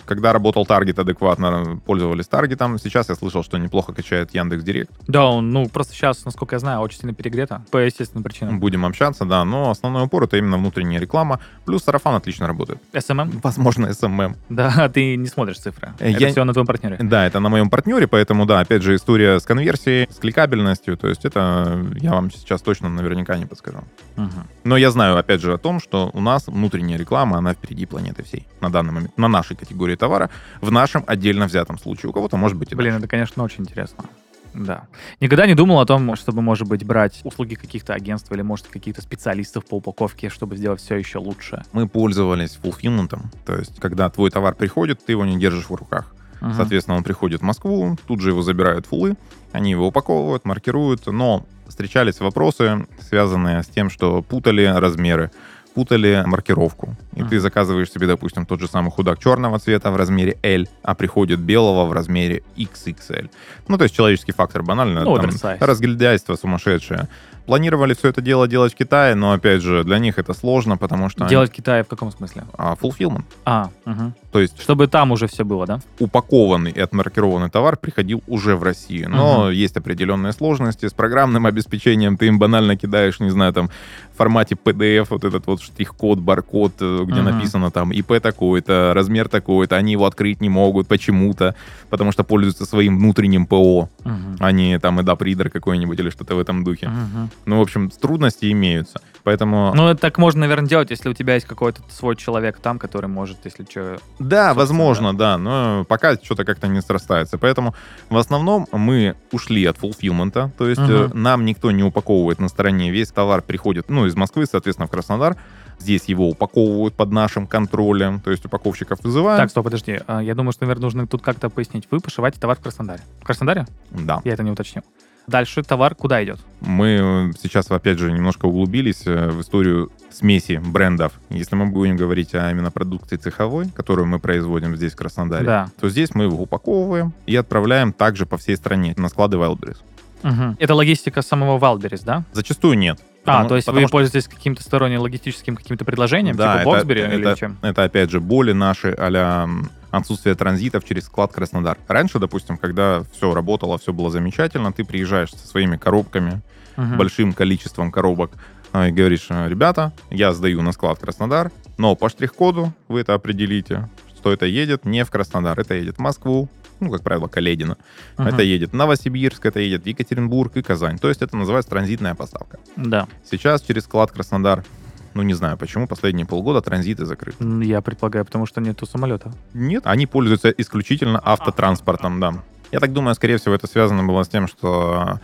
S2: Когда работал Таргет адекватно, пользовались Таргетом. Сейчас я слышал, что неплохо качает Яндекс Директ.
S1: Да, он, ну, просто сейчас, насколько я знаю, очень сильно перегрето, по естественным причинам.
S2: Будем общаться, да, но основной упор это именно внутренняя реклама. Плюс сарафан отлично работает.
S1: SMM?
S2: Возможно, SMM.
S1: Да, ты не смотришь цифры.
S2: Э,
S1: Это
S2: я-
S1: все на твоем партнере.
S2: Да, это на моем партнере, поэтому, да, опять же, история с конверсией, с кликабельностью, то есть это я вам сейчас точно наверняка не подскажу.
S1: Мгм.
S2: Но я знаю, опять же, о том, что у нас внутренняя реклама, она впереди планеты всей на данный момент, на нашей категории товара, в нашем отдельно взятом случае. У кого-то может быть и
S1: Блин,
S2: дальше.
S1: это, конечно, очень интересно. Да. Никогда не думал о том, чтобы, может быть, брать услуги каких-то агентств или, может, каких-то специалистов по упаковке, чтобы сделать все еще лучше.
S2: Мы пользовались фулфилментом, то есть когда твой товар приходит, ты его не держишь в руках.
S1: Мгм.
S2: Соответственно, он приходит в Москву, тут же его забирают фулы, они его упаковывают, маркируют, но встречались вопросы, связанные с тем, что путали размеры, путали маркировку. И
S1: Мгм.
S2: ты заказываешь себе, допустим, тот же самый худак черного цвета в размере L, а приходит белого в размере XXL. Ну, то есть человеческий фактор банально.
S1: Ну,
S2: там, разгильдяйство сумасшедшее. Планировали все это дело делать в Китае, но, опять же, для них это сложно, потому что...
S1: Делать в Китае в каком смысле?
S2: А, fulfillment.
S1: А, мгм.
S2: То есть
S1: чтобы там уже все было, да?
S2: упакованный и отмаркированный товар приходил уже в Россию. Но есть определенные сложности с программным обеспечением. Ты им банально кидаешь, не знаю, там в формате PDF вот этот вот штрих-код, баркод, э, где
S1: Мгм.
S2: написано там ИП такой-то, размер такой-то. Они его открыть не могут почему-то, потому что пользуются своим внутренним ПО,
S1: Мгм.
S2: а не там EDAP-ридер какой-нибудь или что-то в этом духе.
S1: Мгм.
S2: Ну, в общем, трудности имеются. Поэтому...
S1: Ну, это так можно, наверное, делать, если у тебя есть какой-то свой человек там, который может, если что...
S2: Да, возможно, да. но пока что-то как-то не срастается. Поэтому в основном мы ушли от фулфилмента, то есть э, нам никто не упаковывает на стороне, весь товар приходит, ну, из Москвы, соответственно, в Краснодар, здесь его упаковывают под нашим контролем, то есть упаковщиков вызывают.
S1: Так, стоп, подожди. А, Я думаю, что, наверное, нужно тут как-то пояснить. Вы пошиваете товар в Краснодаре. В Краснодаре?
S2: Да.
S1: Я это не уточнил. Дальше товар куда идет?
S2: Мы э, сейчас, опять же, немножко углубились э, в историю смеси брендов. Если мы будем говорить о именно продукции цеховой, которую мы производим здесь, в Краснодаре,
S1: Да.
S2: то здесь мы его упаковываем и отправляем также по всей стране на склады Wildberries.
S1: Мгм. Это логистика самого Валберис, да?
S2: Зачастую нет.
S1: а,
S2: Потому-
S1: то есть вы
S2: что-
S1: пользуетесь каким-то сторонним логистическим каким-то предложением,
S2: Да,
S1: типа
S2: это-
S1: Боксбери или
S2: это-
S1: чем?
S2: Это, опять же, боли наши а отсутствие транзитов через склад Краснодар. Раньше, допустим, когда все работало, все было замечательно, ты приезжаешь со своими коробками,
S1: Мгм.
S2: большим количеством коробок, а, и говоришь, «А, ребята, я сдаю на склад Краснодар, но по штрих-коду вы это определите, что это едет не в Краснодар, это едет в Москву, ну, как правило, Каледино.
S1: Мгм.
S2: Это едет в Новосибирск, это едет в Екатеринбург и Казань. То есть это называется транзитная поставка.
S1: Да.
S2: Сейчас через склад Краснодар, ну, не знаю почему, последние полгода транзиты закрыты.
S1: Я предполагаю, потому что нету самолета.
S2: Нет, они пользуются исключительно автотранспортом, да. Я так думаю, скорее всего, это связано было с тем, что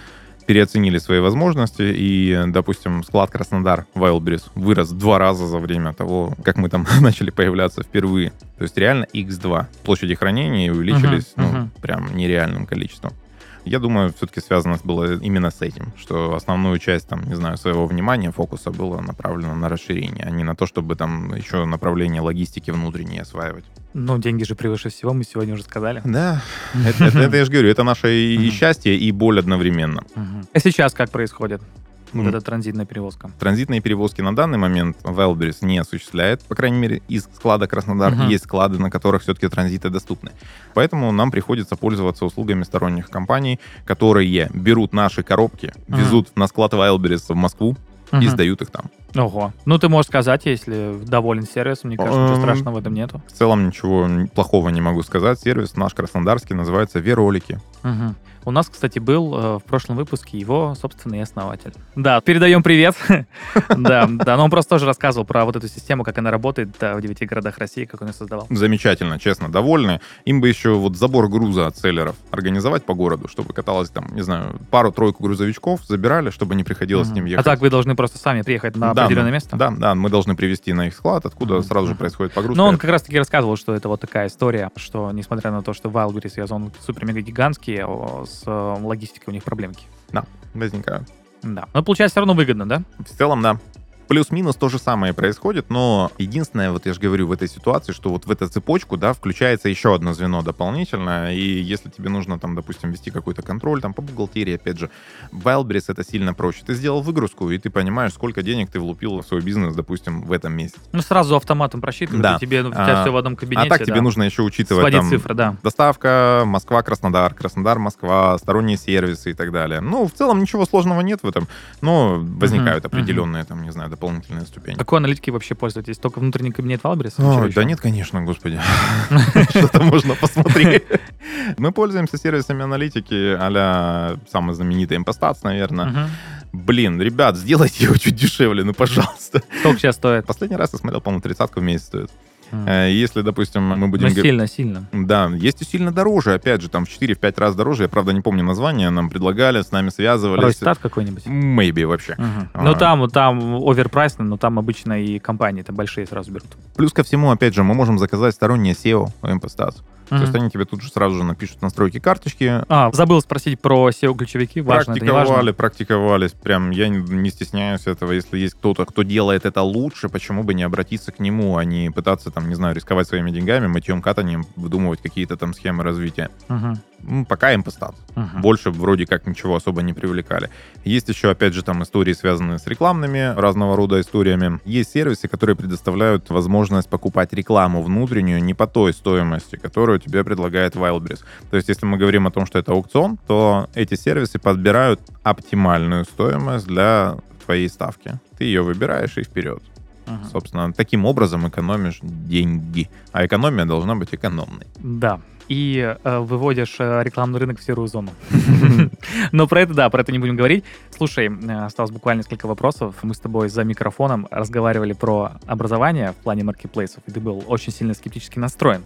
S2: переоценили свои возможности, и, допустим, склад Краснодар Wildberries вырос в два раза за время того, как мы там [LAUGHS] начали появляться впервые. То есть реально x2. Площади хранения увеличились,
S1: Мгм,
S2: ну,
S1: мгм.
S2: прям нереальным количеством. Я думаю, все-таки связано было именно с этим, что основную часть, там, не знаю, своего внимания, фокуса было направлено на расширение, а не на то, чтобы там еще направление логистики внутренней осваивать.
S1: Ну, деньги же превыше всего, мы сегодня уже сказали.
S2: Да, это, это- это я же говорю, это наше и, счастье, и боль одновременно.
S1: А сейчас как происходит
S2: Ну,
S1: вот эта транзитная перевозка?
S2: Транзитные перевозки на данный момент Wildberries не осуществляет, по крайней мере, из склада Краснодар.
S1: Мгм.
S2: Есть склады, на которых все-таки транзиты доступны. Поэтому нам приходится пользоваться услугами сторонних компаний, которые берут наши коробки,
S1: Мгм.
S2: везут на склад Wildberries в Москву и
S1: Мгм.
S2: сдают их там.
S1: Ого. Ну, ты можешь сказать, если доволен сервисом, мне кажется, ничего
S2: Эм,
S1: страшного в этом нету.
S2: В целом ничего плохого не могу сказать. Сервис наш краснодарский называется Веролики.
S1: Мгм. У нас, кстати, был э, в прошлом выпуске его собственный основатель. Да, передаем привет. [LAUGHS] Да, да, но он просто тоже рассказывал про вот эту систему, как она работает в девяти городах России, как он ее создавал.
S2: Замечательно, честно, довольны. Им бы еще вот забор груза от селлеров организовать по городу, чтобы каталось там, не знаю, пару-тройку грузовичков, забирали, чтобы не приходилось с ним
S1: Мгм.
S2: ехать.
S1: А так вы должны просто сами приехать на определенное
S2: да,
S1: место?
S2: Да, да, мы должны привезти на их склад, откуда сразу же происходит погрузка.
S1: Но он как раз-таки рассказывал, что это вот такая история, что несмотря на то, что Wildberries и Озон супер-мега-гигантские, о, с э, логистикой у них проблемки.
S2: возникают.
S1: Да. Но получается все равно выгодно, да?
S2: В целом, да. Плюс-минус то же самое происходит, но единственное, вот я же говорю, в этой ситуации, что вот в эту цепочку, да, включается еще одно звено дополнительно, и если тебе нужно там, допустим, вести какой-то контроль там по бухгалтерии, опять же, Wildberries это сильно проще. Ты сделал выгрузку, и ты понимаешь, сколько денег ты влупил в свой бизнес, допустим, в этом месяце.
S1: Ну, сразу автоматом просчитывают,
S2: Да.
S1: тебе, ну, у тебя
S2: А,
S1: все в одном кабинете.
S2: а так тебе
S1: да.
S2: нужно еще учитывать
S1: Сводить
S2: там
S1: цифры, да.
S2: доставка Москва-Краснодар, Краснодар-Москва, сторонние сервисы и так далее. Ну, в целом ничего сложного нет в этом, но возникают
S1: Мгм,
S2: определенные, там, не знаю, дополнительные ступени.
S1: Какой аналитикой вообще пользуетесь? Только внутренний кабинет
S2: Ой,
S1: чего
S2: да нет, конечно, господи. [LAUGHS] [LAUGHS] Что-то можно посмотреть. Мы пользуемся сервисами аналитики а-ля самый знаменитый Impostats, наверное. Блин, ребят, сделайте его чуть дешевле, ну, пожалуйста.
S1: Сколько сейчас стоит?
S2: Последний раз я смотрел, по-моему, тридцатку в месяц стоит. Э, Если, допустим, мы будем... Га-
S1: сильно, сильно.
S2: Да, есть и сильно дороже, опять же, там в 4-5 раз дороже. Я, правда, не помню название, нам предлагали, с нами связывались.
S1: Ройстат какой-нибудь.
S2: Maybe вообще.
S1: Мгм.
S2: А.
S1: Ну, там, там оверпрайсно, но там обычно и компании там большие сразу берут.
S2: Плюс ко всему, опять же, мы можем заказать стороннее SEO у MPStats. То есть они тебе тут же сразу же напишут настройки карточки,
S1: А, забыл спросить про SEO-ключевики. Важно,
S2: практиковали, практиковались. Прям я не, не стесняюсь этого. Если есть кто-то, кто делает это лучше, почему бы не обратиться к нему, а не пытаться, там, не знаю, рисковать своими деньгами, мытьем, катанием, выдумывать какие-то там схемы развития.
S1: Мгм.
S2: Ну, пока импостат.
S1: Мгм.
S2: Больше вроде как ничего особо не привлекали. Есть еще, опять же, там истории, связанные с рекламными, разного рода историями. Есть сервисы, которые предоставляют возможность покупать рекламу внутреннюю не по той стоимости, которую тебе предлагает Wildberries. То есть, если мы говорим о том, что это аукцион, то эти сервисы подбирают оптимальную стоимость для твоей ставки. Ты ее выбираешь и вперед.
S1: Мгм.
S2: Собственно, таким образом экономишь деньги. А экономия должна быть экономной.
S1: Да. И э, выводишь э, рекламный рынок в серую зону. [LAUGHS] Но про это, да, про это не будем говорить. Слушай, э, осталось буквально несколько вопросов. Мы с тобой за микрофоном разговаривали про образование в плане маркетплейсов, и ты был очень сильно скептически настроен.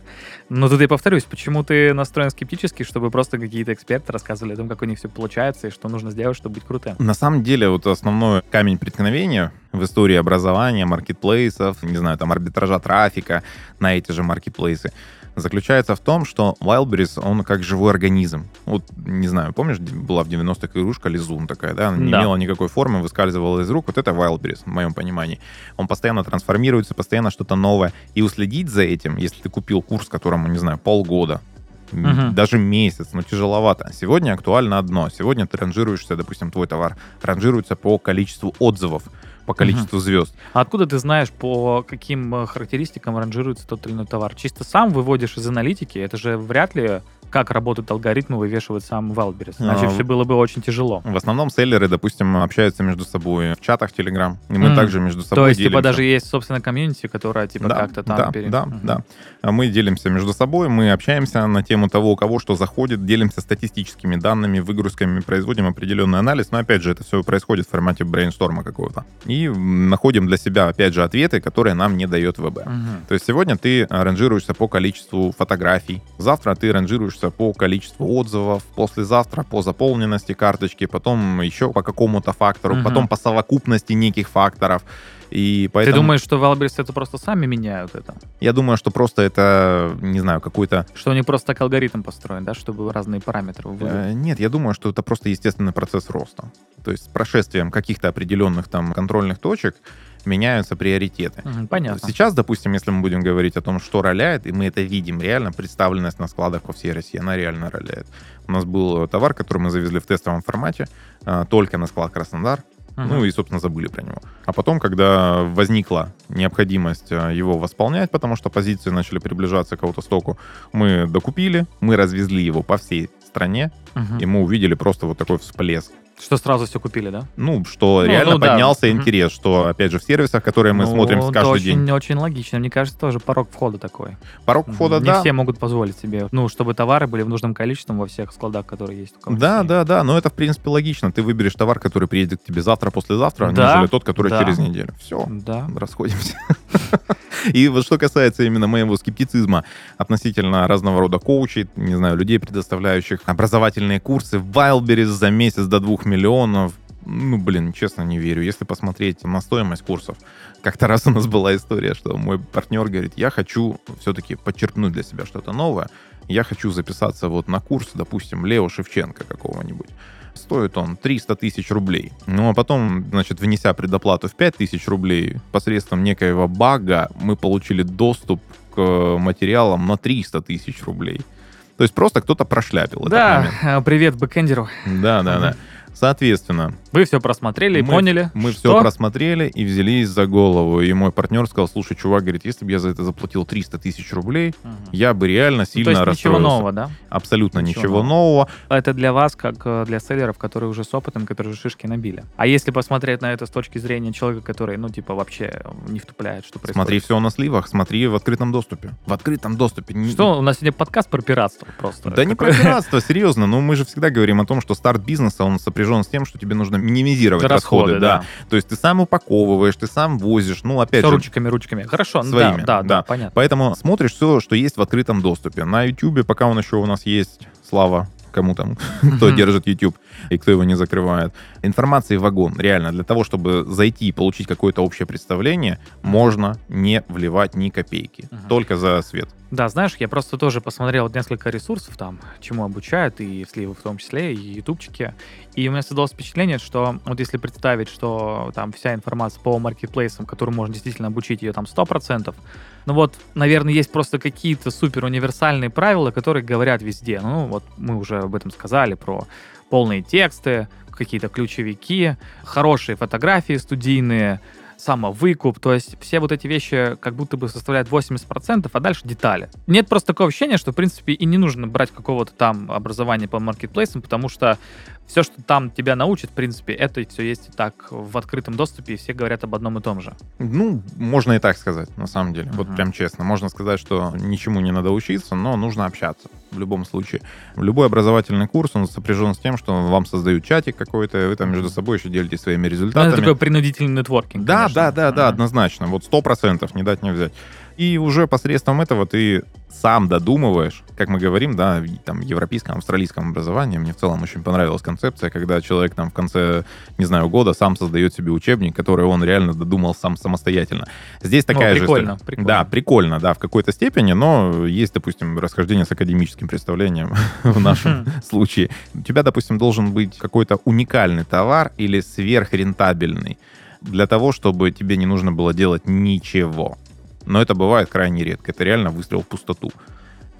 S1: Но тут я повторюсь, почему ты настроен скептически, чтобы просто какие-то эксперты рассказывали о том, как у них все получается и что нужно сделать, чтобы быть крутым?
S2: На самом деле, вот основной камень преткновения в истории образования, маркетплейсов, не знаю, там арбитража трафика на эти же маркетплейсы, заключается в том, что Wildberries, он как живой организм. Вот, не знаю, помнишь, была в 90-х игрушка Лизун такая, да? Она не
S1: Да.
S2: имела никакой формы, выскальзывала из рук. Вот это Wildberries, в моем понимании. Он постоянно трансформируется, постоянно что-то новое. И уследить за этим, если ты купил курс, которому, не знаю, полгода,
S1: Мгм.
S2: даже месяц, но тяжеловато. Сегодня актуально одно. Сегодня ты ранжируешься, допустим, твой товар ранжируется по количеству отзывов, по количеству звезд.
S1: А откуда ты знаешь, по каким э, характеристикам ранжируется тот или иной товар? Чисто сам выводишь из аналитики? Это же вряд ли как работают алгоритмы, вывешивает сам Wildberries. Иначе
S2: А,
S1: все было бы очень тяжело.
S2: В основном селлеры, допустим, общаются между собой в чатах Telegram, и мы
S1: Мгм.
S2: также между собой
S1: То есть, типа,
S2: делимся.
S1: даже есть, собственно, комьюнити, которая, типа,
S2: да,
S1: как-то там...
S2: да,
S1: пере-
S2: да,
S1: Мгм.
S2: да. Мы делимся между собой, мы общаемся на тему того, у кого что заходит, делимся статистическими данными, выгрузками, производим определенный анализ. Но опять же, это все происходит в формате брейншторма какого-то. И находим для себя, опять же, ответы, которые нам не дает ВБ.
S1: Мгм.
S2: То есть сегодня ты ранжируешься по количеству фотографий, завтра ты ранжируешься по количеству отзывов, послезавтра по заполненности карточки, потом еще по какому-то фактору,
S1: Мгм.
S2: потом по совокупности неких факторов. И поэтому
S1: Ты думаешь, что Wildberries это просто сами меняют это?
S2: я думаю, что просто это, не знаю, какой-то...
S1: Что у них просто так алгоритм построен, да, чтобы разные параметры
S2: э, нет, я думаю, что это просто естественный процесс роста. То есть с прошествием каких-то определенных там контрольных точек меняются приоритеты.
S1: Понятно.
S2: Сейчас, допустим, если мы будем говорить о том, что роляет, и мы это видим реально, представленность на складах по всей России, она реально роляет. У нас был товар, который мы завезли в тестовом формате, э, только на склад Краснодар,
S1: Мгм.
S2: ну и, собственно, забыли про него. А потом, когда возникла необходимость э, его восполнять, потому что позиции начали приближаться к аутостоку, мы докупили, мы развезли его по всей стране,
S1: Мгм.
S2: и мы увидели просто вот такой всплеск.
S1: Что сразу все купили, да?
S2: Ну, что
S1: Ну,
S2: реально
S1: ну да.
S2: поднялся интерес, что, опять же, в сервисах, которые мы
S1: Ну,
S2: смотрим
S1: это
S2: каждый
S1: очень,
S2: день.
S1: очень логично. Мне кажется, тоже порог входа такой.
S2: Порог входа,
S1: Не
S2: да.
S1: все могут позволить себе, ну, чтобы товары были в нужном количестве во всех складах, которые есть. у
S2: Да, да, да, но это, в принципе, логично. Ты выберешь товар, который приедет к тебе завтра, послезавтра,
S1: Да,
S2: нежели тот, который
S1: да.
S2: через неделю. Все,
S1: Да.
S2: расходимся. [LAUGHS] И вот что касается именно моего скептицизма относительно разного рода коучей, не знаю, людей, предоставляющих образовательные курсы в Wildberries за месяц до 2 миллионов, ну, блин, честно, не верю. Если посмотреть на стоимость курсов, как-то раз у нас была история, что мой партнер говорит, я хочу все-таки подчеркнуть для себя что-то новое, я хочу записаться вот на курс, допустим, Лео Шевченко какого-нибудь. Стоит он 300 тысяч рублей. Ну, а потом, значит, внеся предоплату в 5 тысяч рублей, посредством некоего бага мы получили доступ к материалам на 300 тысяч рублей. То есть просто кто-то прошляпил
S1: Да, э, привет бэкэндеру.
S2: Да, да, да. Соответственно,
S1: Вы все просмотрели и
S2: Мы-
S1: поняли,
S2: мы
S1: что...
S2: все просмотрели и взялись за голову. И мой партнер сказал, слушай, чувак, говорит, если бы я за это заплатил 300 тысяч рублей,
S1: Мгм.
S2: я бы реально
S1: Ну,
S2: сильно
S1: то есть ничего
S2: расстроился.
S1: нового, да?
S2: Абсолютно
S1: Ничего
S2: ничего,
S1: нового.
S2: нового.
S1: Это для вас, как э, для селлеров, которые уже с опытом, которые уже шишки набили. А если посмотреть на это с точки зрения человека, который, ну, типа, вообще не втупляет, что происходит.
S2: Смотри все на сливах, смотри в открытом доступе. В открытом доступе.
S1: Что, у нас сегодня подкаст про пиратство просто.
S2: Да не про пиратство, серьезно. Но мы же всегда говорим о том, что старт бизнеса, он сопряжен с тем, что тебе нужно минимизировать расходы,
S1: Расходы,
S2: да.
S1: да.
S2: То есть ты сам упаковываешь, ты сам возишь, ну, опять
S1: Все
S2: же,
S1: ручками, ручками. Хорошо, ну
S2: своими,
S1: да, да,
S2: да.
S1: да, понятно.
S2: Поэтому смотришь все, что есть в открытом доступе. На YouTube, пока он еще у нас есть, слава кому там, [LAUGHS] кто держит YouTube и кто его не закрывает. Информации вагон. Реально, для того, чтобы зайти и получить какое-то общее представление, можно не вливать ни копейки.
S1: Мгм.
S2: Только за свет.
S1: Да, знаешь, я просто тоже посмотрел несколько ресурсов там, чему обучают, и сливы в том числе, и ютубчики. И у меня создалось впечатление, что вот если представить, что там вся информация по маркетплейсам, которую можно действительно обучить ее там 100%, ну вот, наверное, есть просто какие-то супер универсальные правила, которые говорят везде. Ну вот мы уже об этом сказали, про полные тексты, какие-то ключевики, хорошие фотографии студийные, самовыкуп, то есть все вот эти вещи как будто бы составляют 80%, а дальше детали. Нет просто такого ощущения, что, в принципе, и не нужно брать какого-то там образования по маркетплейсам, потому что все, что там тебя научат, в принципе, это все есть и так в открытом доступе, и все говорят об одном и том же.
S2: Ну, можно и так сказать, на самом деле. Вот
S1: Мгм.
S2: прям честно. Можно сказать, что ничему не надо учиться, но нужно общаться в любом случае. Любой образовательный курс, он сопряжен с тем, что вам создают чатик какой-то, вы там между собой еще делитесь своими
S1: Ну,
S2: результатами.
S1: это такой принудительный нетворкинг.
S2: Да,
S1: конечно.
S2: да, да, да, однозначно. Вот сто процентов, не дать не взять. И уже посредством этого ты сам додумываешь, как мы говорим, да, там, европейском, австралийском образовании. Мне в целом очень понравилась концепция, когда человек там в конце, не знаю, года сам создает себе учебник, который он реально додумал сам самостоятельно. Здесь
S1: Ну,
S2: такая же
S1: прикольно,
S2: история.
S1: прикольно.
S2: Да, прикольно, да, в какой-то степени, но есть, допустим, расхождение с академическим представлением [LAUGHS] в нашем случае. У тебя, допустим, должен быть какой-то уникальный товар или сверхрентабельный для того, чтобы тебе не нужно было делать ничего. Но это бывает крайне редко. Это реально выстрел в пустоту.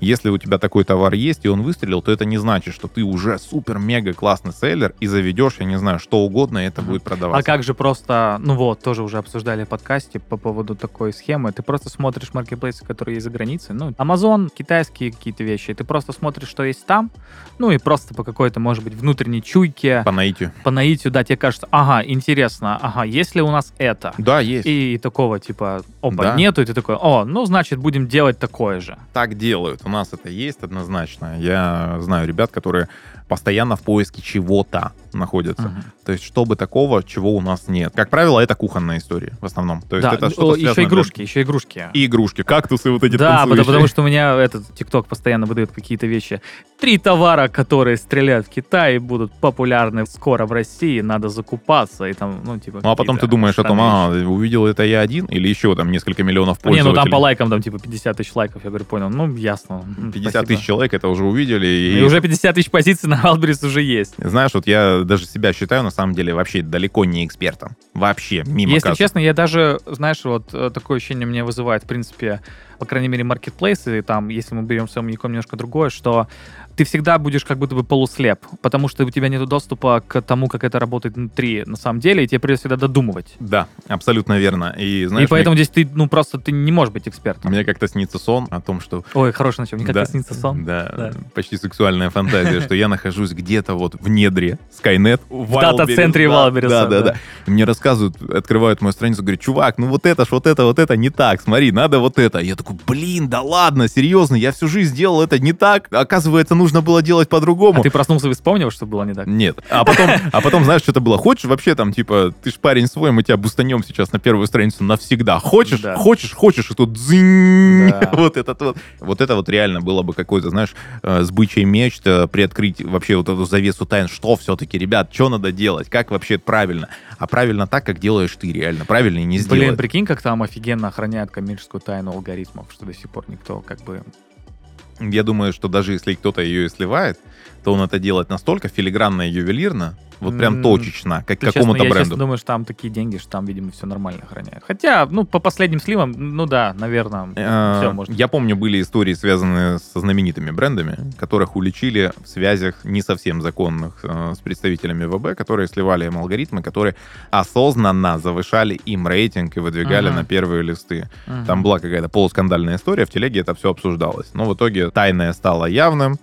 S2: Если у тебя такой товар есть, и он выстрелил, то это не значит, что ты уже супер-мега классный селлер и заведешь, я не знаю, что угодно, и это будет продаваться.
S1: А как же просто, ну вот, тоже уже обсуждали в подкасте по поводу такой схемы. Ты просто смотришь маркетплейсы, которые есть за границей. Ну, Amazon, китайские какие-то вещи. Ты просто смотришь, что есть там. Ну и просто по какой-то, может быть, внутренней чуйке,
S2: По наитию.
S1: по наитию, да, тебе кажется, ага, интересно, ага, есть ли у нас это?
S2: Да, есть.
S1: И такого типа, опа,
S2: Да.
S1: нету, и ты такой, о, ну, значит, будем делать такое же.
S2: так делают. У нас это есть однозначно. Я знаю ребят, которые постоянно в поиске чего-то находятся.
S1: Мгм.
S2: То есть, чтобы такого, чего у нас нет. Как правило, это кухонная история в основном. То есть,
S1: Да,
S2: это
S1: о,
S2: что-то
S1: еще игрушки, еще игрушки.
S2: И игрушки, кактусы вот эти
S1: Да, потому, потому что у меня этот ТикТок постоянно выдает какие-то вещи. Три товара, которые стреляют в Китае, будут популярны скоро в России, надо закупаться и там, ну, типа...
S2: Ну, а потом ты думаешь о том, ага, увидел это я один или еще там несколько миллионов
S1: вещи. Не, ну
S2: пользователей.
S1: там по лайкам там типа 50 тысяч лайков, я говорю, понял, ну, ясно. м,
S2: 50
S1: спасибо.
S2: тысяч человек это уже увидели.
S1: И уже 50 тысяч позиций на Wildberries уже есть.
S2: Знаешь, вот я даже себя считаю, на самом деле, вообще далеко не экспертом. Вообще, мимо
S1: Если
S2: кассы.
S1: честно, я даже, знаешь, вот э, такое ощущение мне вызывает, в принципе, по крайней мере, маркетплейсы, там, если мы берем с Омником немножко другое, что ты всегда будешь как будто бы полуслеп, потому что у тебя нет доступа к тому, как это работает внутри на самом деле, и тебе придется всегда додумывать.
S2: Да, абсолютно верно. И, знаешь,
S1: и поэтому здесь ты, ну, просто ты не можешь быть экспертом.
S2: мне, мне как-то снится сон о том, что
S1: Ой, хороший начал. Мне как-то
S2: Да,
S1: снится сон.
S2: Да,
S1: Да.
S2: почти сексуальная фантазия, что я нахожусь где-то вот в недре Skynet. В
S1: дата-центре
S2: Wildberries, Да, да,
S1: да.
S2: Мне рассказывают, открывают мою страницу, говорят, чувак, ну вот это ж, вот это, вот это не так, смотри, надо вот это. Я такой, блин, да ладно, серьезно, я всю жизнь делал это не так. Оказывается, нужно было делать по-другому.
S1: А ты проснулся и вспомнил, что было не так?
S2: Нет. А потом, [LAUGHS] а потом, знаешь, что-то было. Хочешь вообще там, типа, ты ж парень свой, мы тебя бустанем сейчас на первую страницу навсегда. Хочешь,
S1: Да.
S2: хочешь, хочешь, и тут дзынь.
S1: Да. [LAUGHS]
S2: Вот этот вот. Вот это вот реально было бы какой-то, знаешь, э, с бычьей мечта приоткрыть вообще вот эту завесу тайн. Что все-таки, ребят, что надо делать? Как вообще правильно? А правильно так, как делаешь ты реально. Правильно и не сделать.
S1: Блин, прикинь, как там офигенно охраняют коммерческую тайну алгоритмов, что до сих пор никто как бы...
S2: Я думаю, что даже если кто-то ее и сливает, то он это делает настолько филигранно и ювелирно, вот прям точечно, как
S1: Ты
S2: какому-то
S1: честно, я
S2: бренду.
S1: честно думаю, что там такие деньги, что там, видимо, все нормально охраняют. Хотя, ну, по последним сливам, ну да, наверное,
S2: Э,
S1: все может.
S2: Я помню, были истории, связанные со знаменитыми брендами, которых уличили в связях не совсем законных э, с представителями ВБ, которые сливали им алгоритмы, которые осознанно завышали им рейтинг и выдвигали на первые листы. Там была какая-то полускандальная история, в телеге это все обсуждалось. Но в итоге тайное стало явным,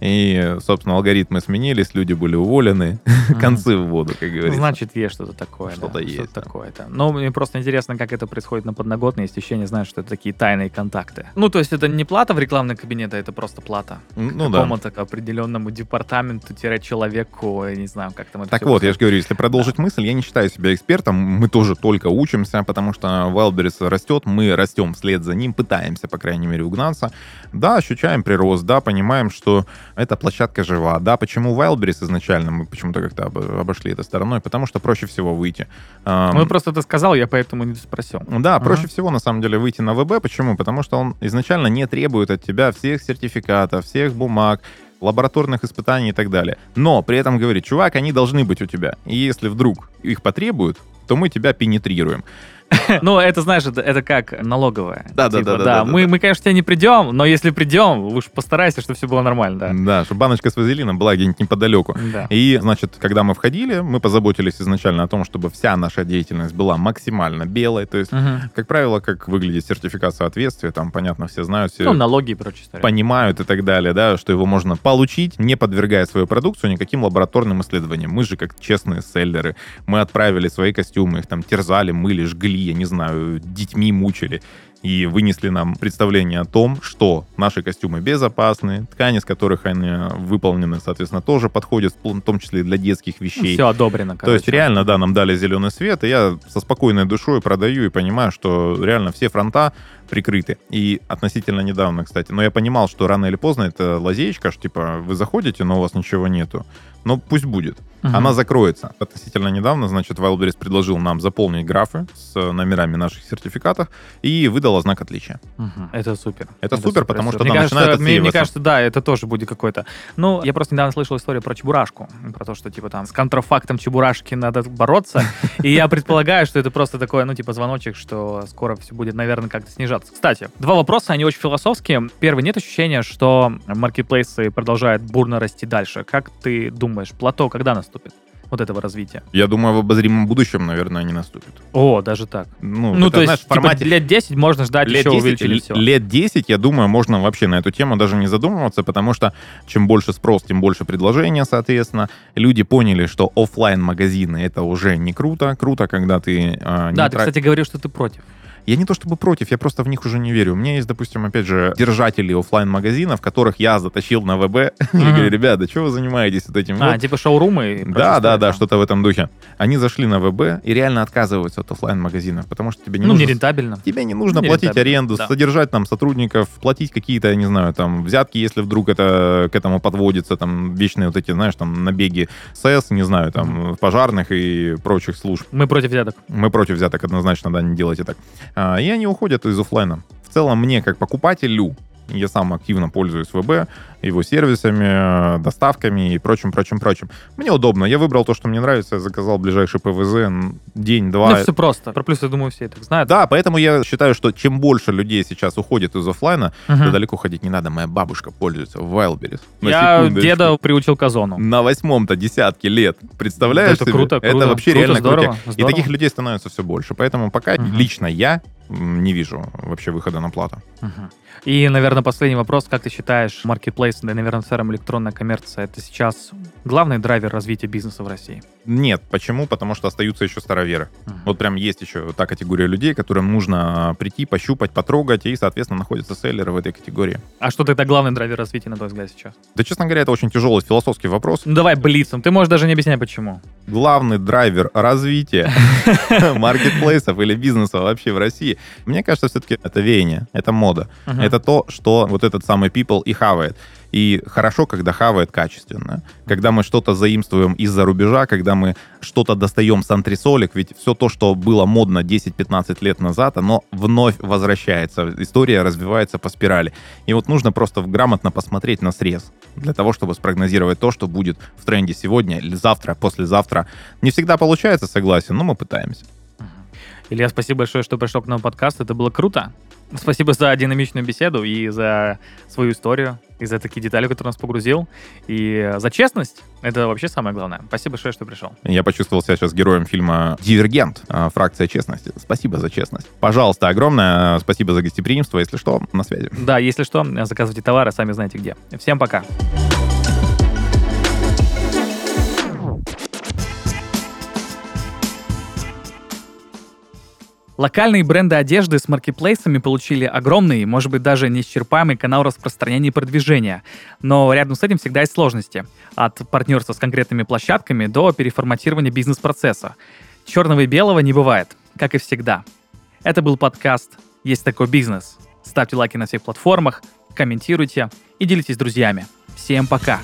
S2: И, собственно, алгоритмы сменились, люди были уволены, концы в воду, как говорится.
S1: Значит, есть что-то такое.
S2: Что-то
S1: да,
S2: есть,
S1: Что-то
S2: да.
S1: такое-то. Но мне просто интересно, как это происходит на подноготной. Есть ощущение, знаешь, что это такие тайные контакты. Ну, то есть это не плата в рекламный кабинет, а это просто плата.
S2: Ну да.
S1: Какому-то определенному департаменту-человеку, я не знаю, как там это
S2: Так вот, я
S1: происходит.
S2: же говорю, если продолжить мысль, я не считаю себя экспертом, мы тоже только учимся, потому что Wildberries растет, мы растем вслед за ним, пытаемся, по крайней мере, угнаться. Да, ощущаем прирост, да, понимаем, что эта площадка жива. Да, почему Wildberries изначально мы почему-то как-то об- обошли это стороной? Потому что проще всего выйти.
S1: Ну, просто ты сказал, я поэтому не спросил.
S2: Да,
S1: Ага.
S2: проще всего на самом деле выйти на ВБ. Почему? Потому что он изначально не требует от тебя всех сертификатов, всех бумаг, лабораторных испытаний и так далее. Но при этом говорит, чувак, они должны быть у тебя. И если вдруг их потребуют, то мы тебя пенетрируем. [LAUGHS]
S1: Ну, это, знаешь, это, как налоговая.
S2: Да, да,
S1: Типа,
S2: да, да, да,
S1: мы, мы, конечно, к тебе не придем, но если придем, уж постарайся, чтобы все было нормально, да.
S2: Да, чтобы баночка с вазелином была где-нибудь неподалеку.
S1: Да.
S2: И, значит, когда мы входили, мы позаботились изначально о том, чтобы вся наша деятельность была максимально белой. То есть, как правило, как выглядит сертификат соответствия, там, понятно, все знают,
S1: Ну, налоги и история.
S2: понимают и так далее, да, что его можно получить, не подвергая свою продукцию никаким лабораторным исследованиям. Мы же как честные селлеры. Мы отправили свои костюмы, их там терзали, мыли, жгли, я не знаю, детьми мучили. И вынесли нам представление о том, что наши костюмы безопасны, ткани, из которых они выполнены, соответственно, тоже подходят, в том числе и для детских вещей.
S1: Все одобрено,
S2: То есть
S1: короче.
S2: реально, да, нам дали зеленый свет, и я со спокойной душой продаю и понимаю, что реально все фронта прикрыты. И относительно недавно, кстати. Но я понимал, что рано или поздно это лазеечка, что типа вы заходите, но у вас ничего нету. Но пусть будет.
S1: Мгм.
S2: Она закроется. Относительно недавно, значит, Wildberries предложил нам заполнить графы с номерами наших сертификатов и выдала знак отличия.
S1: Мгм. Это супер.
S2: Это супер, потому что,
S1: мне кажется,
S2: начинает
S1: мне, мне кажется, да, это тоже будет какой-то. Ну, я просто недавно слышал историю про чебурашку, про то, что типа там с контрафактом чебурашки надо бороться, [LAUGHS] и я предполагаю, что это просто такое, ну типа звоночек, что скоро все будет, наверное, как-то снижаться. Кстати, два вопроса, они очень философские. Первый, нет ощущения, что маркетплейсы продолжают бурно расти дальше? Как ты думаешь, плато когда наступит? Вот этого развития.
S2: Я думаю, в обозримом будущем, наверное, они наступят.
S1: О, даже так.
S2: Ну,
S1: Ну,
S2: это,
S1: то есть,
S2: знаешь,
S1: типа,
S2: формате
S1: лет 10 можно ждать,
S2: лет
S1: еще
S2: 10,
S1: увеличили все.
S2: лет 10, я думаю, можно вообще на эту тему даже не задумываться, потому что чем больше спрос, тем больше предложения, соответственно. Люди поняли, что оффлайн магазины это уже не круто. Круто, когда ты... э, не
S1: Да, ты,
S2: тра-
S1: кстати, говорил, что ты против.
S2: Я не то чтобы против, я просто в них уже не верю. У меня есть, допустим, опять же, держатели оффлайн магазинов, которых я затащил на ВБ. [LAUGHS] Я
S1: Мгм.
S2: говорю, ребята, что вы занимаетесь вот этим?
S1: А,
S2: вот?»
S1: типа шоурумы?
S2: Да, да, да, что-то в этом духе. Они зашли на ВБ и реально отказываются от оффлайн магазинов, потому что тебе не
S1: Ну,
S2: нужно
S1: нерентабельно.
S2: Тебе не нужно
S1: Не
S2: платить аренду,
S1: да.
S2: содержать там сотрудников, платить какие-то, я не знаю, там, взятки, если вдруг это к этому подводится, там, вечные вот эти, знаешь, там, набеги СЭС, не знаю, там, пожарных и прочих служб.
S1: Мы против взяток.
S2: Мы против взяток однозначно, да, не делайте так. А, и они уходят из оффлайна. В целом, мне, как покупателю, я сам активно пользуюсь ВБ, его сервисами, э, доставками и прочим, прочим, прочим. Мне удобно. Я выбрал то, что мне нравится, я заказал ближайший ПВЗ, день-два.
S1: Ну, все просто. Про плюсы, я думаю, все и так знают.
S2: Да, поэтому я считаю, что чем больше людей сейчас уходит из оффлайна,
S1: Мгм.
S2: то далеко ходить не надо. Моя бабушка пользуется Wildberries. На
S1: Я
S2: секундочку.
S1: деда приучил к озону.
S2: На восьмом-то десятке лет. Представляешь
S1: Это
S2: себе?
S1: круто,
S2: Это
S1: круто,
S2: вообще
S1: круто,
S2: реально
S1: здорово,
S2: крутяк. И
S1: здорово.
S2: таких людей становится все больше. Поэтому пока
S1: Мгм.
S2: лично я не вижу вообще выхода на плату.
S1: Мгм. И, наверное, последний вопрос. Как ты считаешь, маркетплейс, да, наверное, в целом электронная коммерция, это сейчас главный драйвер развития бизнеса в России?
S2: Нет. Почему? Потому что остаются еще староверы.
S1: Мгм.
S2: Вот прям есть еще та категория людей, которым нужно а, прийти, пощупать, потрогать, и, соответственно, находятся селлеры в этой категории.
S1: А что тогда главный драйвер развития, на твой взгляд, сейчас?
S2: Да, честно говоря, это очень тяжелый философский вопрос.
S1: Ну, давай блицом. Ты можешь даже не объяснять, почему.
S2: Главный драйвер развития [LAUGHS] маркетплейсов или бизнеса вообще в России, мне кажется, все-таки это веяние, это мода. Это то, что вот этот самый people и хавает. И хорошо, когда хавает качественно. Когда мы что-то заимствуем из-за рубежа, когда мы что-то достаем с антресолек, ведь все то, что было модно 10-15 лет назад, оно вновь возвращается. История развивается по спирали. И вот нужно просто грамотно посмотреть на срез для того, чтобы спрогнозировать то, что будет в тренде сегодня или завтра, послезавтра. Не всегда получается, согласен, но мы пытаемся.
S1: Илья, спасибо большое, что пришел к нам в подкаст. Это было круто. Спасибо за динамичную беседу и за свою историю, и за такие детали, которые нас погрузил, и за честность. Это вообще самое главное. Спасибо большое, что пришел.
S2: Я почувствовал себя сейчас героем фильма «Дивергент», а, фракция честности. Спасибо за честность. Пожалуйста, огромное спасибо за гостеприимство. Если что, на связи.
S1: Да, если что, заказывайте товары, сами знаете где. Всем пока. Локальные бренды одежды с маркетплейсами получили огромный, может быть, даже неисчерпаемый канал распространения и продвижения. Но рядом с этим всегда есть сложности. От партнерства с конкретными площадками до переформатирования бизнес-процесса. Черного и белого не бывает, как и всегда. Это был подкаст «Есть такой бизнес». Ставьте лайки на всех платформах, комментируйте и делитесь с друзьями. Всем пока!